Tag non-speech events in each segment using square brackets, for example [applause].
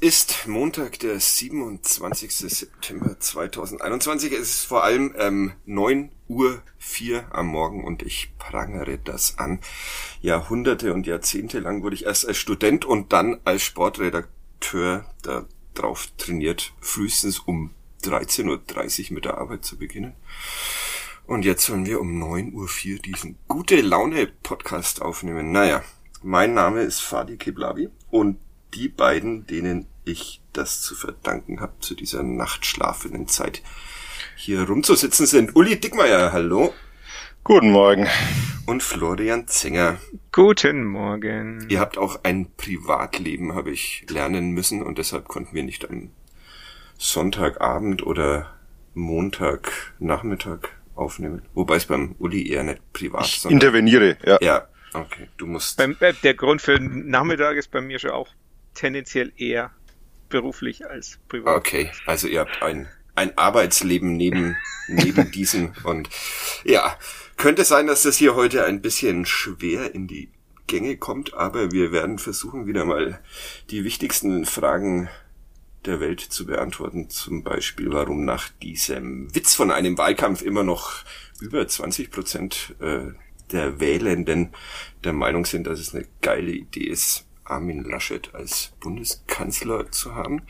Ist Montag, der 27. September 2021. Es ist vor allem ähm, 9 Uhr 4 am Morgen und ich prangere das an. Jahrhunderte und Jahrzehnte lang wurde ich erst als Student und dann als Sportredakteur darauf trainiert, frühestens um 13.30 Uhr mit der Arbeit zu beginnen. Und jetzt wollen wir um 9.04 Uhr diesen gute Laune Podcast aufnehmen. Naja, mein Name ist Fadi Kiblavi und die beiden, denen ich das zu verdanken habe, zu dieser nachtschlafenden Zeit hier rumzusitzen, sind Uli Dickmeier, hallo. Guten Morgen. Und Florian Zenger. Guten Morgen. Ihr habt auch ein Privatleben, habe ich lernen müssen, und deshalb konnten wir nicht am Sonntagabend oder Montagnachmittag aufnehmen. Wobei es beim Uli eher nicht privat ist. Interveniere, ja. Ja, okay. Du musst. Beim, äh, der Grund für den Nachmittag ist bei mir schon auch tendenziell eher beruflich als privat. Okay, also ihr habt ein, ein Arbeitsleben neben, neben [laughs] diesem und ja, könnte sein, dass das hier heute ein bisschen schwer in die Gänge kommt, aber wir werden versuchen, wieder mal die wichtigsten Fragen der Welt zu beantworten. Zum Beispiel, warum nach diesem Witz von einem Wahlkampf immer noch über 20 Prozent äh, der Wählenden der Meinung sind, dass es eine geile Idee ist, Armin Laschet als Bundeskanzler zu haben.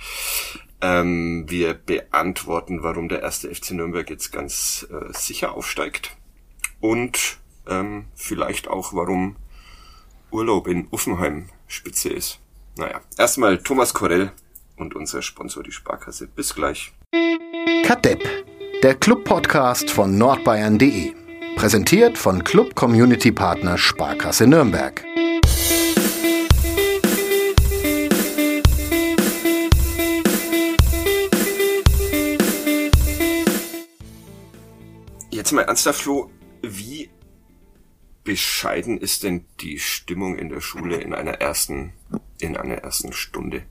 Ähm, wir beantworten, warum der erste FC Nürnberg jetzt ganz äh, sicher aufsteigt. Und ähm, vielleicht auch, warum Urlaub in Uffenheim spitze ist. Naja, erstmal Thomas Korell und unser Sponsor, die Sparkasse. Bis gleich. Kadepp, der Club-Podcast von nordbayern.de. Präsentiert von Club Community Partner Sparkasse Nürnberg. Ernsthaft, Flo, wie bescheiden ist denn die Stimmung in der Schule in einer ersten, in einer ersten Stunde?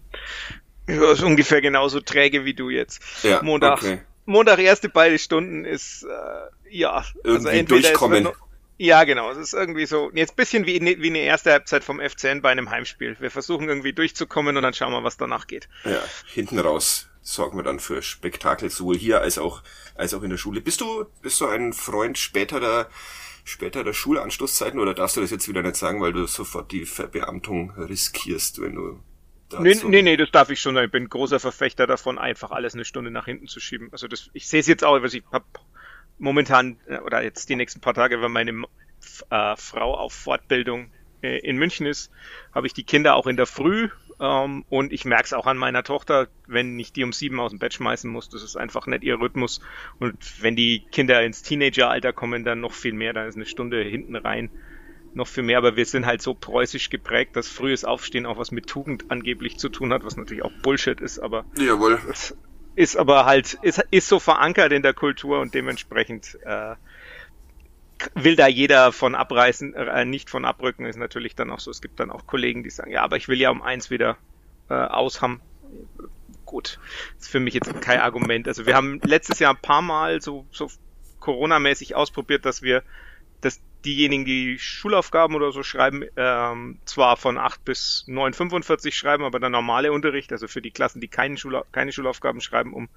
Ja, ist ungefähr genauso träge wie du jetzt. Ja, Montag, okay. Montag erste beide Stunden ist, äh, ja. also Irgendwie durchkommen. Noch, ja, genau. Es ist irgendwie so, jetzt bisschen wie, wie eine erste Halbzeit vom FCN bei einem Heimspiel. Wir versuchen irgendwie durchzukommen und dann schauen wir, was danach geht. Ja, hinten raus sorgen wir dann für Spektakel, sowohl hier als auch, als auch in der Schule. Bist du, bist du ein Freund späterer, späterer Schulanschlusszeiten oder darfst du das jetzt wieder nicht sagen, weil du sofort die Verbeamtung riskierst, wenn du Nee, nee, nee, das darf ich schon. Ich bin großer Verfechter davon, einfach alles eine Stunde nach hinten zu schieben. Also das, ich sehe es jetzt auch, also ich habe momentan äh, oder jetzt die nächsten paar Tage, wenn meine äh, Frau auf Fortbildung äh, in München ist, habe ich die Kinder auch in der Früh ähm, und ich merke es auch an meiner Tochter, wenn ich die um sieben aus dem Bett schmeißen muss, das ist einfach nicht ihr Rhythmus. Und wenn die Kinder ins Teenageralter kommen, dann noch viel mehr, dann ist eine Stunde hinten rein noch viel mehr, aber wir sind halt so preußisch geprägt, dass frühes Aufstehen auch was mit Tugend angeblich zu tun hat, was natürlich auch Bullshit ist, aber Jawohl. ist aber halt, ist, ist so verankert in der Kultur und dementsprechend äh, will da jeder von abreißen, äh, nicht von abrücken, ist natürlich dann auch so. Es gibt dann auch Kollegen, die sagen, ja, aber ich will ja um eins wieder äh, aus haben. Gut, ist für mich jetzt kein Argument. Also wir haben letztes Jahr ein paar Mal so, so Corona-mäßig ausprobiert, dass wir, dass diejenigen, die Schulaufgaben oder so schreiben, ähm, zwar von 8 bis 9.45 schreiben, aber der normale Unterricht, also für die Klassen, die keine, Schula keine Schulaufgaben schreiben, um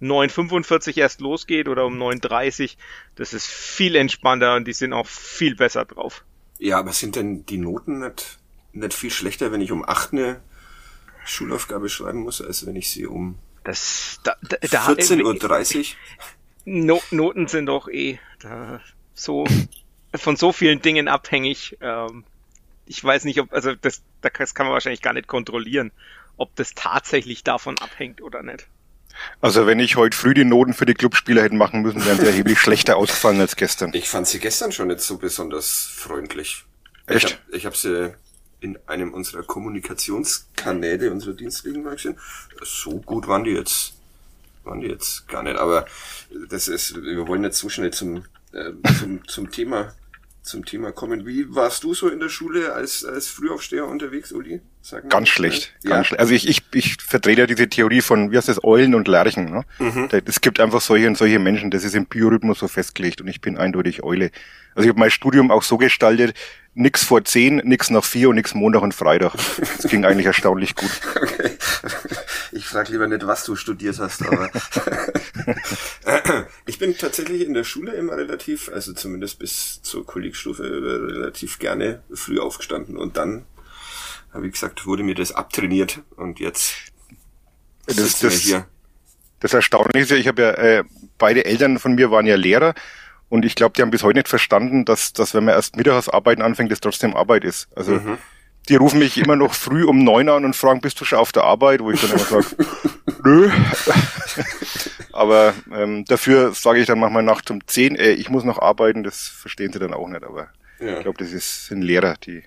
9.45 erst losgeht oder um 9.30 das ist viel entspannter und die sind auch viel besser drauf. Ja, aber sind denn die Noten nicht, nicht viel schlechter, wenn ich um 8 eine Schulaufgabe schreiben muss, als wenn ich sie um das, da, da, 14.30 Uhr? No, Noten sind doch eh da, so von so vielen Dingen abhängig. Ähm, ich weiß nicht, ob, also das, das kann man wahrscheinlich gar nicht kontrollieren, ob das tatsächlich davon abhängt oder nicht. Also wenn ich heute früh die Noten für die Clubspieler hätte machen müssen, wären sie [laughs] erheblich schlechter ausgefallen als gestern. Ich fand sie gestern schon nicht so besonders freundlich. Echt? Ich habe hab sie in einem unserer Kommunikationskanäle, unserer Dienstwegen mal gesehen. So gut waren die jetzt, waren die jetzt gar nicht. Aber das ist, wir wollen jetzt so schnell zum, äh, zum, zum Thema zum Thema kommen. Wie warst du so in der Schule als, als Frühaufsteher unterwegs, Uli? Ganz schlecht. Ja. Ganz schlecht. Also ich, ich, ich vertrete ja diese Theorie von, wie heißt das, Eulen und Lerchen. Ne? Mhm. Es gibt einfach solche und solche Menschen, das ist im Biorhythmus so festgelegt und ich bin eindeutig Eule. Also ich habe mein Studium auch so gestaltet, nix vor zehn, nix nach vier und nix Montag und Freitag. Das ging eigentlich erstaunlich gut. [laughs] Okay. Ich frage lieber nicht, was du studiert hast, aber [laughs] ich bin tatsächlich in der Schule immer relativ, also zumindest bis zur Kollegstufe, relativ gerne früh aufgestanden und dann, wie gesagt, wurde mir das abtrainiert und jetzt das, das, hier. Das Erstaunliche ist ja, ich habe ja, äh, beide Eltern von mir waren ja Lehrer und ich glaube, die haben bis heute nicht verstanden, dass, dass wenn man erst mittags arbeiten anfängt, das trotzdem Arbeit ist. Also mhm. Die rufen mich immer noch früh um neun an und fragen, bist du schon auf der Arbeit? Wo ich dann immer sage, nö. [laughs] aber ähm, dafür sage ich dann manchmal nachts um zehn, äh, ich muss noch arbeiten, das verstehen sie dann auch nicht. Aber ja. ich glaube, das ist, sind Lehrer, die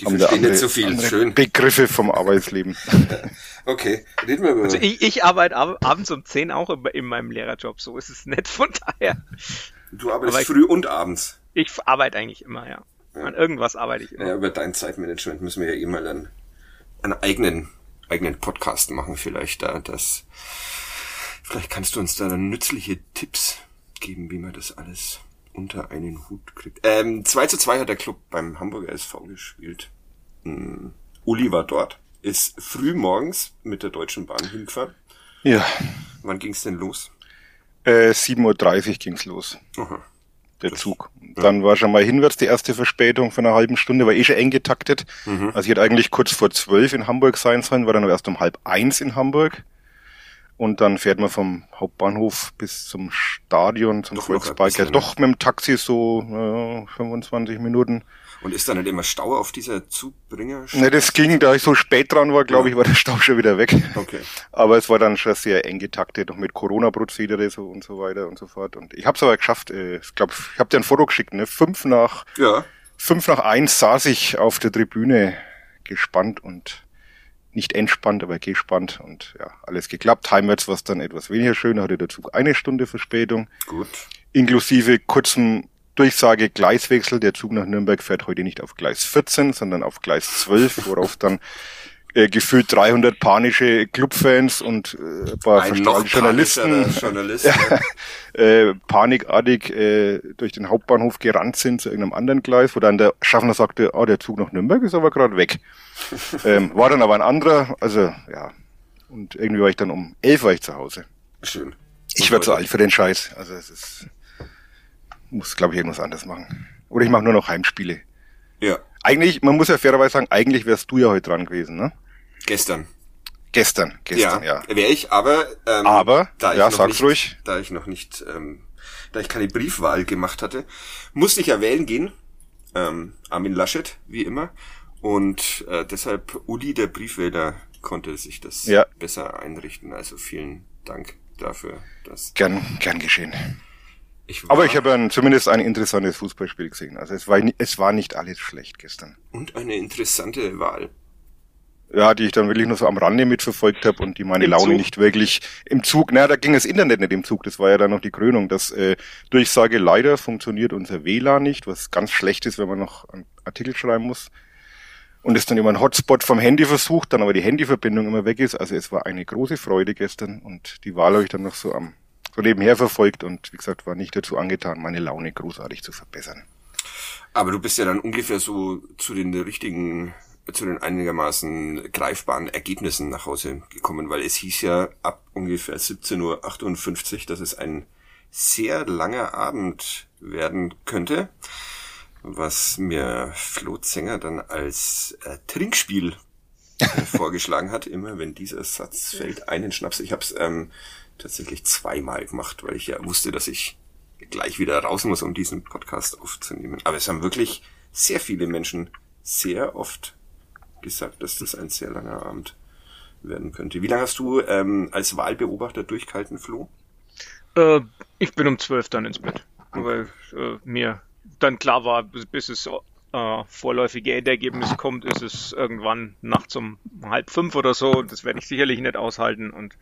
die haben verstehen andere, nicht so viel. Schön. Begriffe vom Arbeitsleben. [laughs] okay, reden wir über. Also ich, ich arbeite ab, abends um 10 auch in, in, meinem Lehrerjob, so ist es nicht von daher. Du arbeitest früh und abends. Ich arbeite eigentlich immer, ja. An irgendwas arbeite ich immer. Ja, über dein Zeitmanagement müssen wir ja eh mal einen, einen eigenen, eigenen Podcast machen, vielleicht da, das, vielleicht kannst du uns da nützliche Tipps geben, wie man das alles unter einen Hut kriegt. Ähm, 2 zu 2 hat der Club beim Hamburger SV gespielt. Hm. Uli war dort. Ist früh morgens mit der Deutschen Bahn hingefahren. Ja. Wann ging's denn los? Äh, 7.30 Uhr ging's los. Aha. Der Zug. Ja. Dann war schon mal hinwärts die erste Verspätung von einer halben Stunde, war eh schon eng getaktet. Mhm. Also ich hätte eigentlich kurz vor zwölf in Hamburg sein sollen, war dann aber erst um halb eins in Hamburg. Und dann fährt man vom Hauptbahnhof bis zum Stadion, zum doch Volkspark. doch mit dem Taxi so äh, 25 Minuten. Und ist da nicht immer Stau auf dieser Zugbringer? Ne, das ging, da ich so spät dran war, glaube ja. ich, war der Stau schon wieder weg. Okay. Aber es war dann schon sehr eng getaktet, noch mit Corona-Prozedere so und so weiter und so fort. Und ich habe es aber geschafft. Äh, ich glaube, ich habe dir ein Foto geschickt. Ne? Fünf nach ja. fünf nach eins saß ich auf der Tribüne gespannt und nicht entspannt, aber gespannt und ja, alles geklappt. Heimwärts war es dann etwas weniger schön, hatte der Zug eine Stunde Verspätung. Gut. Inklusive kurzem Durchsage Gleiswechsel. Der Zug nach Nürnberg fährt heute nicht auf Gleis 14, sondern auf Gleis 12, worauf dann äh, gefühlt 300 panische Clubfans und äh, ein paar verstrahlte Journalisten [laughs] Journalist, ja, [laughs] äh, panikartig äh, durch den Hauptbahnhof gerannt sind zu irgendeinem anderen Gleis, wo dann der Schaffner sagte, ah, der Zug nach Nürnberg ist aber gerade weg. [laughs] ähm, war dann aber ein anderer, also ja. Und irgendwie war ich dann um elf war ich zu Hause. Schön. Ich werde zu alt für den Scheiß. Also es ist, muss glaube ich irgendwas anderes machen. Oder ich mache nur noch Heimspiele. Ja. Eigentlich, man muss ja fairerweise sagen, eigentlich wärst du ja heute dran gewesen, ne? Gestern. Gestern, gestern, ja. ja. Wäre ich, aber, ähm, aber, da ich ja, noch sag's nicht, ruhig. Da ich noch nicht, ähm, da ich keine Briefwahl gemacht hatte, musste ich ja wählen gehen. Ähm, Armin Laschet, wie immer. Und äh, deshalb Uli, der Briefwähler, konnte sich das ja. besser einrichten. Also vielen Dank dafür. Dass gern, gern geschehen. Ich Aber ich habe ein, zumindest ein interessantes Fußballspiel gesehen. Also es war, es war nicht alles schlecht gestern. Und eine interessante Wahl. Ja, die ich dann wirklich nur so am Rande mitverfolgt habe und die meine Im Laune Zug? nicht wirklich im Zug. Na, da ging das Internet nicht im Zug. Das war ja dann noch die Krönung. Das äh, Durchsage leider funktioniert unser WLAN nicht, was ganz schlecht ist, wenn man noch einen Artikel schreiben muss. Und es dann immer ein Hotspot vom Handy versucht, dann aber die Handyverbindung immer weg ist. Also es war eine große Freude gestern und die Wahl habe ich dann noch so am nebenher verfolgt und wie gesagt, war nicht dazu angetan, meine Laune großartig zu verbessern. Aber du bist ja dann ungefähr so zu den richtigen, zu den einigermaßen greifbaren Ergebnissen nach Hause gekommen, weil es hieß ja ab ungefähr 17.58 Uhr, dass es ein sehr langer Abend werden könnte, was mir Flo Zenger dann als äh, Trinkspiel äh, [laughs] vorgeschlagen hat. Immer wenn dieser Satz fällt, einen Schnaps. Ich habe es ähm, tatsächlich zweimal gemacht, weil ich ja wusste, dass ich gleich wieder raus muss, um diesen Podcast aufzunehmen. Aber es haben wirklich sehr viele Menschen sehr oft gesagt, dass das ein sehr langer Abend werden könnte. Wie lange hast du ähm, als Wahlbeobachter durchgehalten, Flo? Äh, ich bin um zwölf dann ins Bett, weil äh, mir dann klar war, bis, bis es äh, vorläufige Endergebnis kommt, ist es irgendwann nachts um halb fünf oder so. Das werde ich sicherlich nicht aushalten und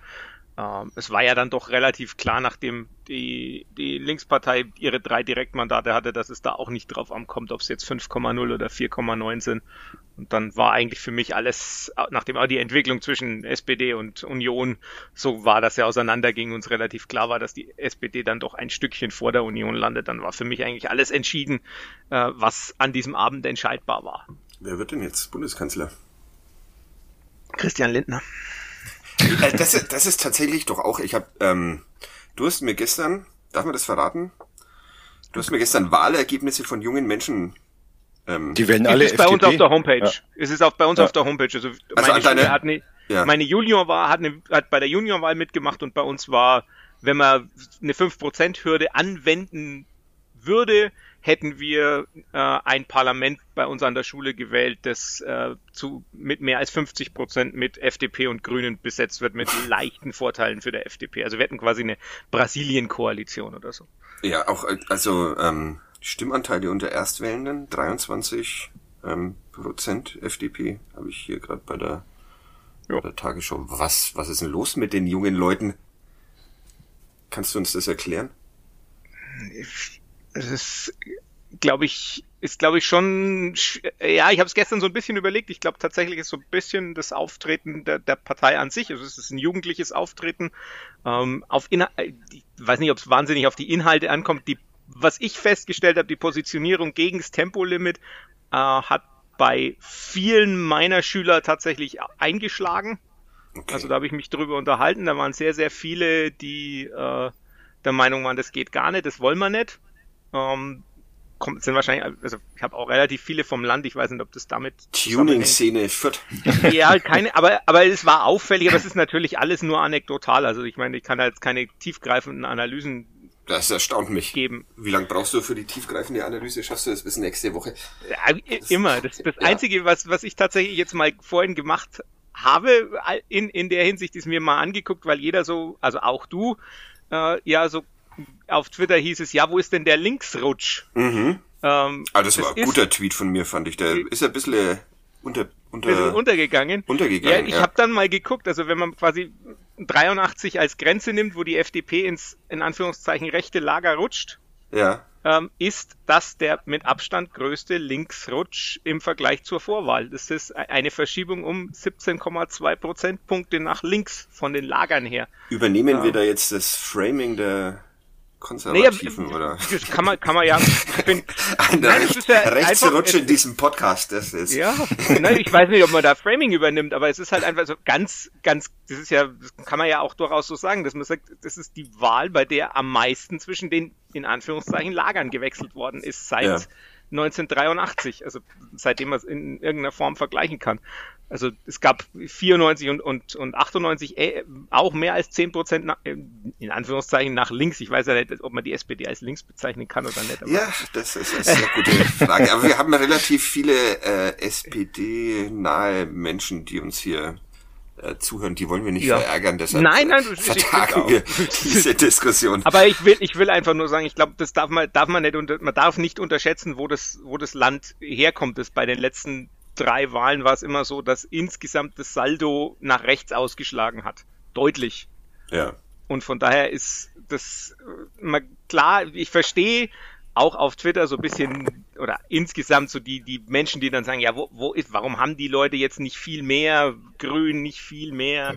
ähm, es war ja dann doch relativ klar, nachdem die, die Linkspartei ihre drei Direktmandate hatte, dass es da auch nicht drauf ankommt, ob es jetzt 5,0 oder 4,9 sind. Und dann war eigentlich für mich alles, nachdem auch die Entwicklung zwischen SPD und Union so war, dass er auseinanderging und es relativ klar war, dass die SPD dann doch ein Stückchen vor der Union landet, dann war für mich eigentlich alles entschieden, äh, was an diesem Abend entscheidbar war. Wer wird denn jetzt Bundeskanzler? Christian Lindner. Äh, das, ist, das ist tatsächlich doch auch, ich habe, ähm, du hast mir gestern, darf man das verraten? Du hast mir gestern Wahlergebnisse von jungen Menschen ähm, die wählen alle es ist FDP? bei uns auf der Homepage. Ja. Es ist auch bei uns ja. auf der Homepage. Also, also meine, deine, hat eine, ja. meine Junior war, hat, eine, hat bei der Juniorwahl mitgemacht und bei uns war, wenn man eine 5%-Hürde anwenden würde, hätten wir äh, ein Parlament bei uns an der Schule gewählt, das äh, zu, mit mehr als 50 Prozent mit FDP und Grünen besetzt wird, mit [laughs] leichten Vorteilen für der FDP. Also wir hätten quasi eine Brasilien-Koalition oder so. Ja, auch also ähm, Stimmanteile unter Erstwählenden, 23 ähm, Prozent FDP, habe ich hier gerade bei der, bei der Tagesschau. Was, was ist denn los mit den jungen Leuten? Kannst du uns das erklären? Es ist, glaube ich, ist glaube ich schon, ja, ich habe es gestern so ein bisschen überlegt. Ich glaube tatsächlich ist so ein bisschen das Auftreten der, der Partei an sich. Also es ist ein jugendliches Auftreten. Ähm, auf Inhal ich weiß nicht, ob es wahnsinnig auf die Inhalte ankommt. Die, was ich festgestellt habe, die Positionierung gegen das Tempolimit äh, hat bei vielen meiner Schüler tatsächlich eingeschlagen. Okay. Also da habe ich mich drüber unterhalten. Da waren sehr, sehr viele, die äh, der Meinung waren, das geht gar nicht, das wollen wir nicht. Ähm, kommt, sind wahrscheinlich, also ich habe auch relativ viele vom Land, ich weiß nicht, ob das damit. Tuning-Szene Fürth. [laughs] Ja, keine, aber, aber es war auffällig, aber es [laughs] ist natürlich alles nur anekdotal. Also ich meine, ich kann da jetzt keine tiefgreifenden Analysen das erstaunt mich. Geben. Wie lange brauchst du für die tiefgreifende Analyse? Schaffst du das bis nächste Woche? Ja, immer. Das, das ja. Einzige, was, was ich tatsächlich jetzt mal vorhin gemacht habe, in, in der Hinsicht ist mir mal angeguckt, weil jeder so, also auch du, äh, ja, so auf Twitter hieß es, ja, wo ist denn der Linksrutsch? Mhm. Ähm, ah, das, das war ein guter Tweet von mir, fand ich. Der ist ein bisschen unter, unter, bisschen untergegangen. Untergegangen. Ja, ich ja. habe dann mal geguckt, also wenn man quasi 83 als Grenze nimmt, wo die FDP ins in Anführungszeichen rechte Lager rutscht, ja. ähm, ist das der mit Abstand größte Linksrutsch im Vergleich zur Vorwahl. Das ist eine Verschiebung um 17,2 Prozentpunkte nach links von den Lagern her. Übernehmen ähm, wir da jetzt das Framing der Konservativen, nee, oder? Das kann man, kann man ja. Ich bin, Ein [laughs] nein, Recht, ja Rechtsrutsch in diesem Podcast, das ist. Ja, [laughs] nein, ich weiß nicht, ob man da Framing übernimmt, aber es ist halt einfach so ganz, ganz, das ist ja, das kann man ja auch durchaus so sagen, dass man sagt, das ist die Wahl, bei der am meisten zwischen den, in Anführungszeichen, Lagern gewechselt worden ist, seit ja. 1983, also seitdem man es in irgendeiner Form vergleichen kann. Also es gab 94 und, und, und 98 äh, auch mehr als 10 Prozent äh, in Anführungszeichen nach links. Ich weiß ja nicht, ob man die SPD als links bezeichnen kann oder nicht. ja, das ist eine sehr gute Frage. Aber wir haben relativ viele äh, SPD-nahe Menschen, die uns hier äh, zuhören, die wollen wir nicht ja. verärgern, deshalb nein, nein, vertagen wir diese Diskussion. Aber ich will, ich will einfach nur sagen, ich glaube, das darf man, darf man nicht, unter, man darf nicht unterschätzen, wo das, wo das Land herkommt. Das bei den letzten drei Wahlen war es immer so, dass insgesamt das Saldo nach rechts ausgeschlagen hat. Deutlich. Ja. Und von daher ist das äh, klar, ich verstehe auch auf Twitter so ein bisschen oder insgesamt so die, die Menschen, die dann sagen, ja, wo, wo ist, warum haben die Leute jetzt nicht viel mehr Grün, nicht viel mehr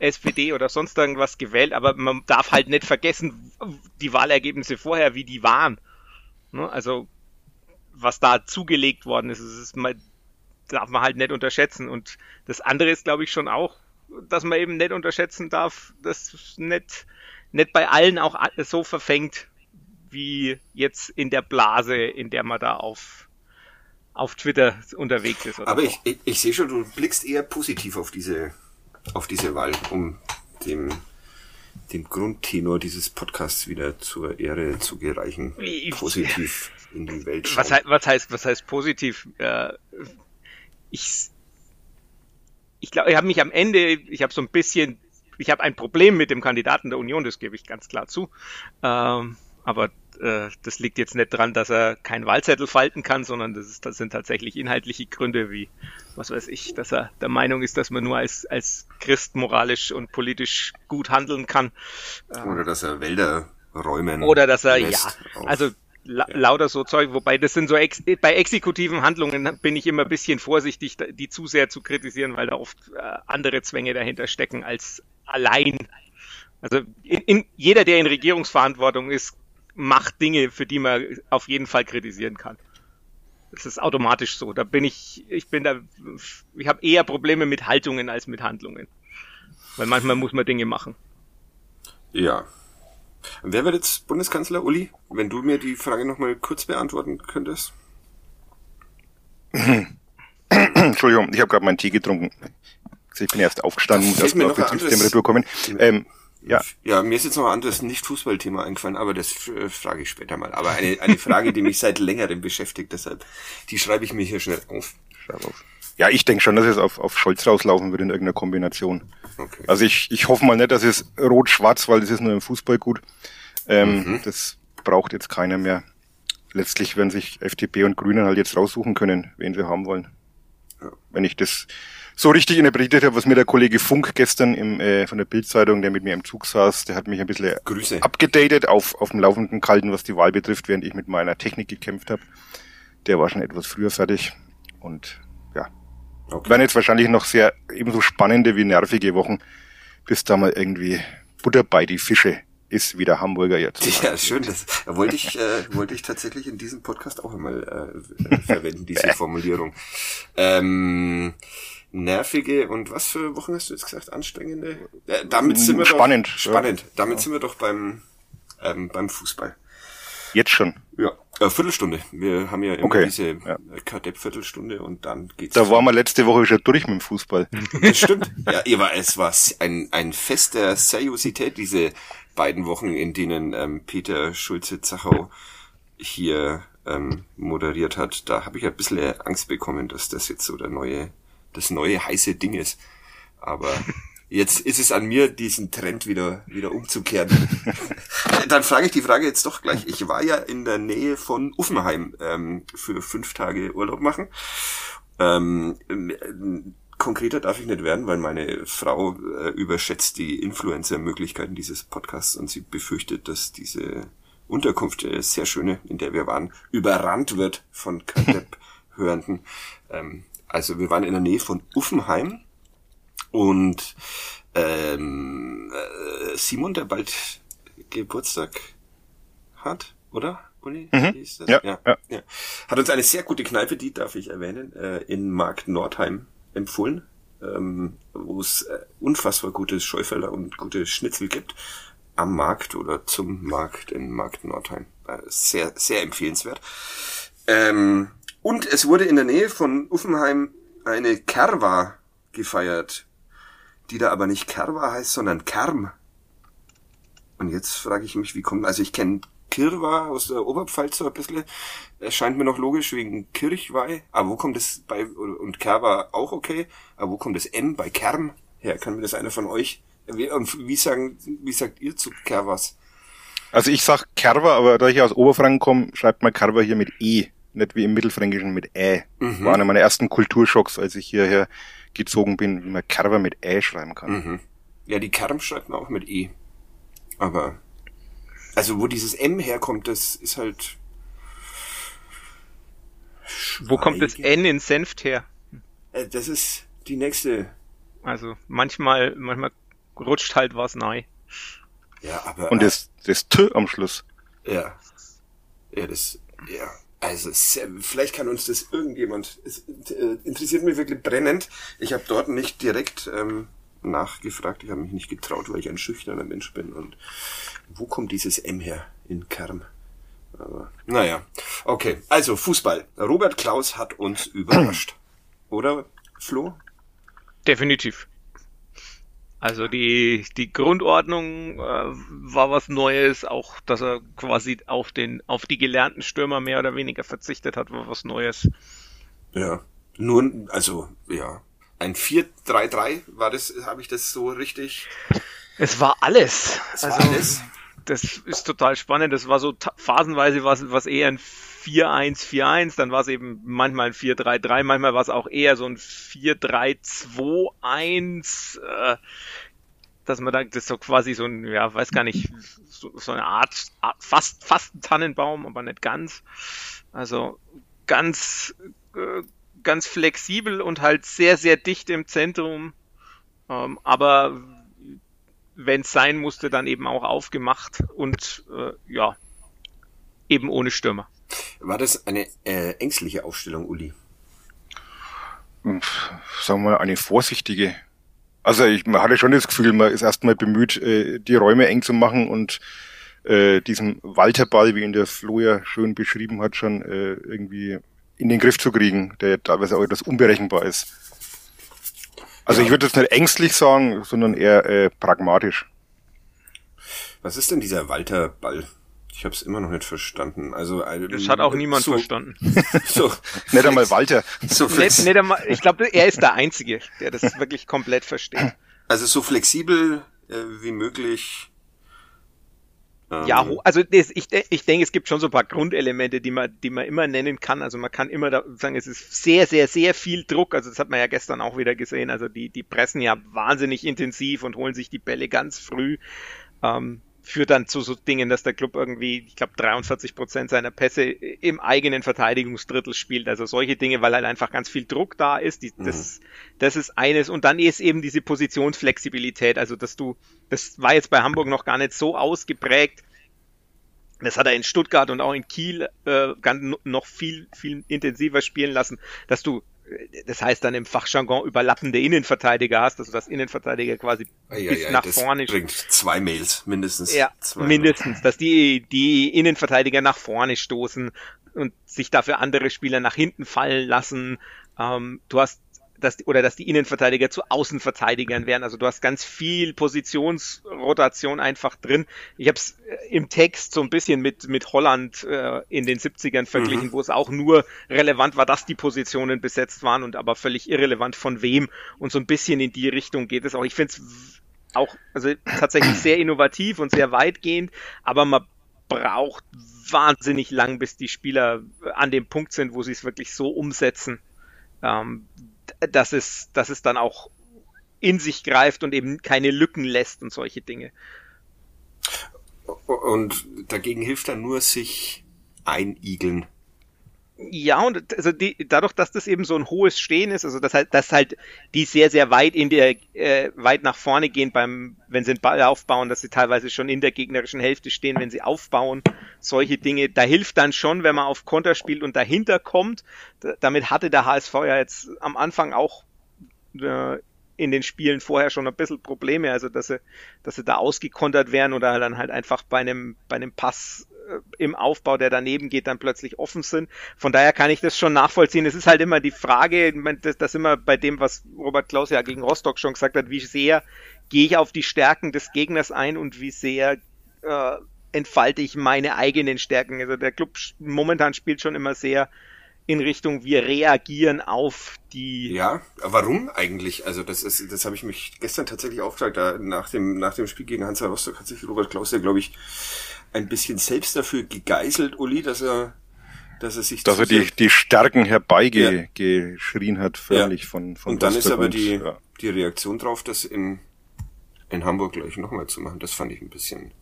SPD oder sonst irgendwas gewählt, aber man darf halt nicht vergessen, die Wahlergebnisse vorher, wie die waren. Ne? Also, was da zugelegt worden ist, es ist mal darf man halt nicht unterschätzen. Und das andere ist, glaube ich, schon auch, dass man eben nicht unterschätzen darf, dass nicht, nicht bei allen auch so verfängt, wie jetzt in der Blase, in der man da auf, auf Twitter unterwegs ist. Aber ich, ich, ich sehe schon, du blickst eher positiv auf diese, auf diese Wahl, um dem, dem Grundtenor dieses Podcasts wieder zur Ehre zu gereichen. Positiv in die Welt schauen. Was, was heißt, was heißt positiv? Äh, ich, ich glaube, ich habe mich am Ende, ich habe so ein bisschen, ich habe ein Problem mit dem Kandidaten der Union, das gebe ich ganz klar zu. Ähm, Aber äh, das liegt jetzt nicht dran, dass er keinen Wahlzettel falten kann, sondern das, ist, das sind tatsächlich inhaltliche Gründe, wie, was weiß ich, dass er der Meinung ist, dass man nur als, als Christ moralisch und politisch gut handeln kann. Oder dass er Wälder räumen. Oder dass er, ja, also la ja. lauter so Zeug, wobei das sind so ex bei exekutiven Handlungen bin ich immer ein bisschen vorsichtig, die zu sehr zu kritisieren, weil da oft äh, andere Zwänge dahinter stecken als allein. Also in, in, jeder, der in Regierungsverantwortung ist, macht Dinge, für die man auf jeden Fall kritisieren kann. Das ist automatisch so. Da bin ich, ich bin da, ich habe eher Probleme mit Haltungen als mit Handlungen. Weil manchmal muss man Dinge machen. Ja, Wer wird jetzt Bundeskanzler, Uli? Wenn du mir die Frage nochmal kurz beantworten könntest. Entschuldigung, ich habe gerade meinen Tee getrunken. Ich bin erst aufgestanden, muss erst auf das System rüberkommen. Ähm, ja. ja, mir ist jetzt noch ein anderes Nicht-Fußball-Thema eingefallen, aber das äh, frage ich später mal. Aber eine, eine Frage, die mich seit längerem beschäftigt, deshalb, die schreibe ich mir hier schnell auf. Schreib auf. Ja, ich denke schon, dass es auf, auf Scholz rauslaufen wird in irgendeiner Kombination. Okay. Also ich, ich hoffe mal nicht, dass es rot-schwarz, weil das ist nur im Fußball gut. Ähm, mhm. Das braucht jetzt keiner mehr. Letztlich werden sich FDP und Grünen halt jetzt raussuchen können, wen sie haben wollen. Ja. Wenn ich das so richtig interpretiert habe, was mir der Kollege Funk gestern im, äh, von der Bildzeitung, der mit mir im Zug saß, der hat mich ein bisschen Grüße. abgedatet auf, auf dem laufenden Kalten, was die Wahl betrifft, während ich mit meiner Technik gekämpft habe. Der war schon etwas früher fertig und. Okay. Werden jetzt wahrscheinlich noch sehr ebenso spannende wie nervige Wochen, bis da mal irgendwie Butter bei die Fische ist, wie der Hamburger jetzt. Ja, schön. Das wollte ich, äh, wollte ich tatsächlich in diesem Podcast auch einmal äh, verwenden, diese [laughs] Formulierung. Ähm, nervige und was für Wochen hast du jetzt gesagt? Anstrengende? Äh, damit sind wir spannend. Doch, spannend. Damit ja. sind wir doch beim, ähm, beim Fußball. Jetzt schon? Ja, äh, Viertelstunde. Wir haben ja immer okay. diese ja. Kadepp-Viertelstunde und dann geht's. Da waren wir letzte Woche schon durch mit dem Fußball. [laughs] Das stimmt. ja, aber es war ein, ein Fest der Seriosität, diese beiden Wochen, in denen ähm, Peter Schulze-Zachau hier ähm, moderiert hat. Da habe ich ein bisschen Angst bekommen, dass das jetzt so der neue das neue heiße Ding ist. Aber [laughs] jetzt ist es an mir, diesen Trend wieder, wieder umzukehren. [laughs] Dann frage ich die Frage jetzt doch gleich. Ich war ja in der Nähe von Uffenheim ähm, für fünf Tage Urlaub machen. Ähm, konkreter darf ich nicht werden, weil meine Frau äh, überschätzt die Influencer-Möglichkeiten dieses Podcasts und sie befürchtet, dass diese Unterkunft, äh, sehr schöne, in der wir waren, überrannt wird von Kadepp-Hörenden. Ähm, also wir waren in der Nähe von Uffenheim und ähm, äh, Simon, der bald Geburtstag hat, oder? Uli? Mhm. Ja, ja, ja. ja. Hat uns eine sehr gute Kneipe, die darf ich erwähnen, äh, in Markt Nordheim empfohlen, ähm, wo es äh, unfassbar gutes Schäuferler und gute Schnitzel gibt. Am Markt oder zum Markt in Markt Nordheim. Sehr, sehr empfehlenswert. Ähm, und es wurde in der Nähe von Uffenheim eine Kerwa gefeiert, die da aber nicht Kerwa heißt, sondern Kerm. Und jetzt frage ich mich, wie kommt, also ich kenne Kirwa aus der Oberpfalz so ein bisschen, erscheint mir noch logisch wegen Kirchweih, aber wo kommt das bei, und Kerwa auch okay, aber wo kommt das M bei Kerm her? Kann mir das einer von euch, wie, wie sagen, wie sagt ihr zu Kerwas? Also ich sag Kerwa, aber da ich aus Oberfranken komme, schreibt man Kerwa hier mit E nicht wie im Mittelfränkischen mit Ä. Mhm. War einer meiner ersten Kulturschocks, als ich hierher gezogen bin, wie man Kerber mit Ä schreiben kann. Mhm. Ja, die Kerm schreibt man auch mit E. Aber, also wo dieses M herkommt, das ist halt... Schweige. Wo kommt das N in Senft her? Äh, das ist die nächste. Also manchmal, manchmal rutscht halt was neu. Ja, aber. Und das, das T am Schluss. Ja. Ja, das, ja. Also vielleicht kann uns das irgendjemand. Es äh, interessiert mich wirklich brennend. Ich habe dort nicht direkt ähm, nachgefragt. Ich habe mich nicht getraut, weil ich ein schüchterner Mensch bin. Und wo kommt dieses M her in Kern? Aber naja, okay. Also Fußball. Robert Klaus hat uns überrascht, oder Flo? Definitiv. Also die, die Grundordnung äh, war was Neues, auch dass er quasi auf den, auf die gelernten Stürmer mehr oder weniger verzichtet hat, war was Neues. Ja. Nur, also, ja. Ein 4-3-3 war das, habe ich das so richtig? Es war alles. Es also, war alles. Das ist total spannend. Das war so phasenweise was, was eher ein 4-1, 4-1, dann war es eben manchmal ein 4-3-3, manchmal war es auch eher so ein 4-3-2-1, äh, dass man da das so quasi so ein, ja, weiß gar nicht, so, so eine Art, fast, fast ein Tannenbaum, aber nicht ganz. Also ganz, äh, ganz flexibel und halt sehr, sehr dicht im Zentrum. Ähm, aber wenn es sein musste, dann eben auch aufgemacht und äh, ja, eben ohne Stürmer. War das eine äh, ängstliche Aufstellung, Uli? Sagen wir mal, eine vorsichtige. Also ich, man hatte schon das Gefühl, man ist erstmal bemüht, äh, die Räume eng zu machen und äh, diesen Walterball, wie ihn der Flo ja schön beschrieben hat, schon äh, irgendwie in den Griff zu kriegen, der teilweise auch etwas unberechenbar ist. Also ja. ich würde jetzt nicht ängstlich sagen, sondern eher äh, pragmatisch. Was ist denn dieser Walterball? Ich habe es immer noch nicht verstanden. Also äh, das hat auch niemand so, verstanden. [laughs] so, nicht einmal Walter. So nicht, nicht einmal, ich glaube, er ist der Einzige, der das wirklich komplett versteht. Also so flexibel äh, wie möglich. Ja, ähm, also das, ich, ich denke, es gibt schon so ein paar Grundelemente, die man, die man immer nennen kann. Also man kann immer da sagen, es ist sehr, sehr, sehr viel Druck. Also das hat man ja gestern auch wieder gesehen. Also die, die pressen ja wahnsinnig intensiv und holen sich die Bälle ganz früh. Ähm, führt dann zu so Dingen, dass der Club irgendwie, ich glaube, 43 Prozent seiner Pässe im eigenen Verteidigungsdrittel spielt. Also solche Dinge, weil halt einfach ganz viel Druck da ist. Die, das, mhm. das ist eines. Und dann ist eben diese Positionsflexibilität. Also, dass du, das war jetzt bei Hamburg noch gar nicht so ausgeprägt. Das hat er in Stuttgart und auch in Kiel äh, ganz, noch viel, viel intensiver spielen lassen, dass du das heißt dann im Fachjargon überlappende Innenverteidiger hast, also das Innenverteidiger quasi ja, bis ja, nach das vorne bringt zwei Mails mindestens. Ja, zwei mindestens, dass die die Innenverteidiger nach vorne stoßen und sich dafür andere Spieler nach hinten fallen lassen. Ähm, du hast dass, oder dass die Innenverteidiger zu Außenverteidigern werden. Also du hast ganz viel Positionsrotation einfach drin. Ich habe es äh, im Text so ein bisschen mit, mit Holland äh, in den 70ern verglichen, mhm. wo es auch nur relevant war, dass die Positionen besetzt waren und aber völlig irrelevant von wem. Und so ein bisschen in die Richtung geht es auch. Ich finde es auch also tatsächlich sehr innovativ und sehr weitgehend, aber man braucht wahnsinnig lang, bis die Spieler an dem Punkt sind, wo sie es wirklich so umsetzen, ähm, dass es, dass es dann auch in sich greift und eben keine Lücken lässt und solche Dinge. Und dagegen hilft dann nur sich einigeln. Ja, und also die, dadurch, dass das eben so ein hohes Stehen ist, also dass halt, dass halt die sehr, sehr weit in der, äh, weit nach vorne gehen beim, wenn sie den Ball aufbauen, dass sie teilweise schon in der gegnerischen Hälfte stehen, wenn sie aufbauen, solche Dinge, da hilft dann schon, wenn man auf Konter spielt und dahinter kommt. Da, damit hatte der HSV ja jetzt am Anfang auch äh, in den Spielen vorher schon ein bisschen Probleme, also dass sie, dass sie da ausgekontert werden oder dann halt einfach bei einem, bei einem Pass äh, im Aufbau, der daneben geht, dann plötzlich offen sind. Von daher kann ich das schon nachvollziehen. Es ist halt immer die Frage, das, das immer bei dem, was Robert Klaus ja gegen Rostock schon gesagt hat, wie sehr gehe ich auf die Stärken des Gegners ein und wie sehr äh, entfalte ich meine eigenen Stärken. Also der Club momentan spielt schon immer sehr in Richtung, wir reagieren auf die. Ja, warum eigentlich? Also das ist, das habe ich mich gestern tatsächlich auch gefragt. Da nach dem nach dem Spiel gegen Hansa Rostock hat sich Robert Klaus ja, glaube ich, ein bisschen selbst dafür gegeißelt, Uli, dass er, dass er sich dass er die, die Stärken herbeigeschrien ja. hat, förmlich ja. von, von Und dann ist aber die, ja. die Reaktion drauf, das in, in Hamburg gleich nochmal zu machen. Das fand ich ein bisschen,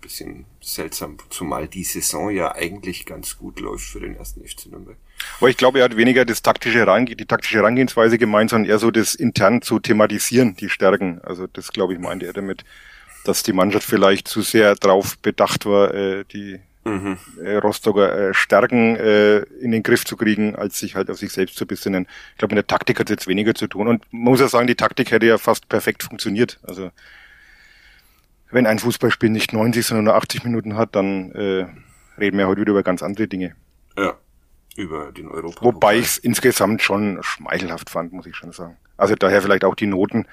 bisschen seltsam, zumal die Saison ja eigentlich ganz gut läuft für den ersten FC Nürnberg. Aber ich glaube, er hat weniger das taktische Range, die taktische Herangehensweise gemeint, sondern eher so das intern zu thematisieren, die Stärken. Also das, glaube ich, meinte er damit dass die Mannschaft vielleicht zu sehr darauf bedacht war, äh, die mhm. äh, Rostocker äh, Stärken äh, in den Griff zu kriegen, als sich halt auf sich selbst zu besinnen. Ich glaube, in der Taktik hat es jetzt weniger zu tun. Und man muss ja sagen, die Taktik hätte ja fast perfekt funktioniert. Also wenn ein Fußballspiel nicht 90, sondern nur 80 Minuten hat, dann äh, reden wir heute wieder über ganz andere Dinge. Ja, über den Europa. Wobei ich es insgesamt schon schmeichelhaft fand, muss ich schon sagen. Also daher vielleicht auch die Noten.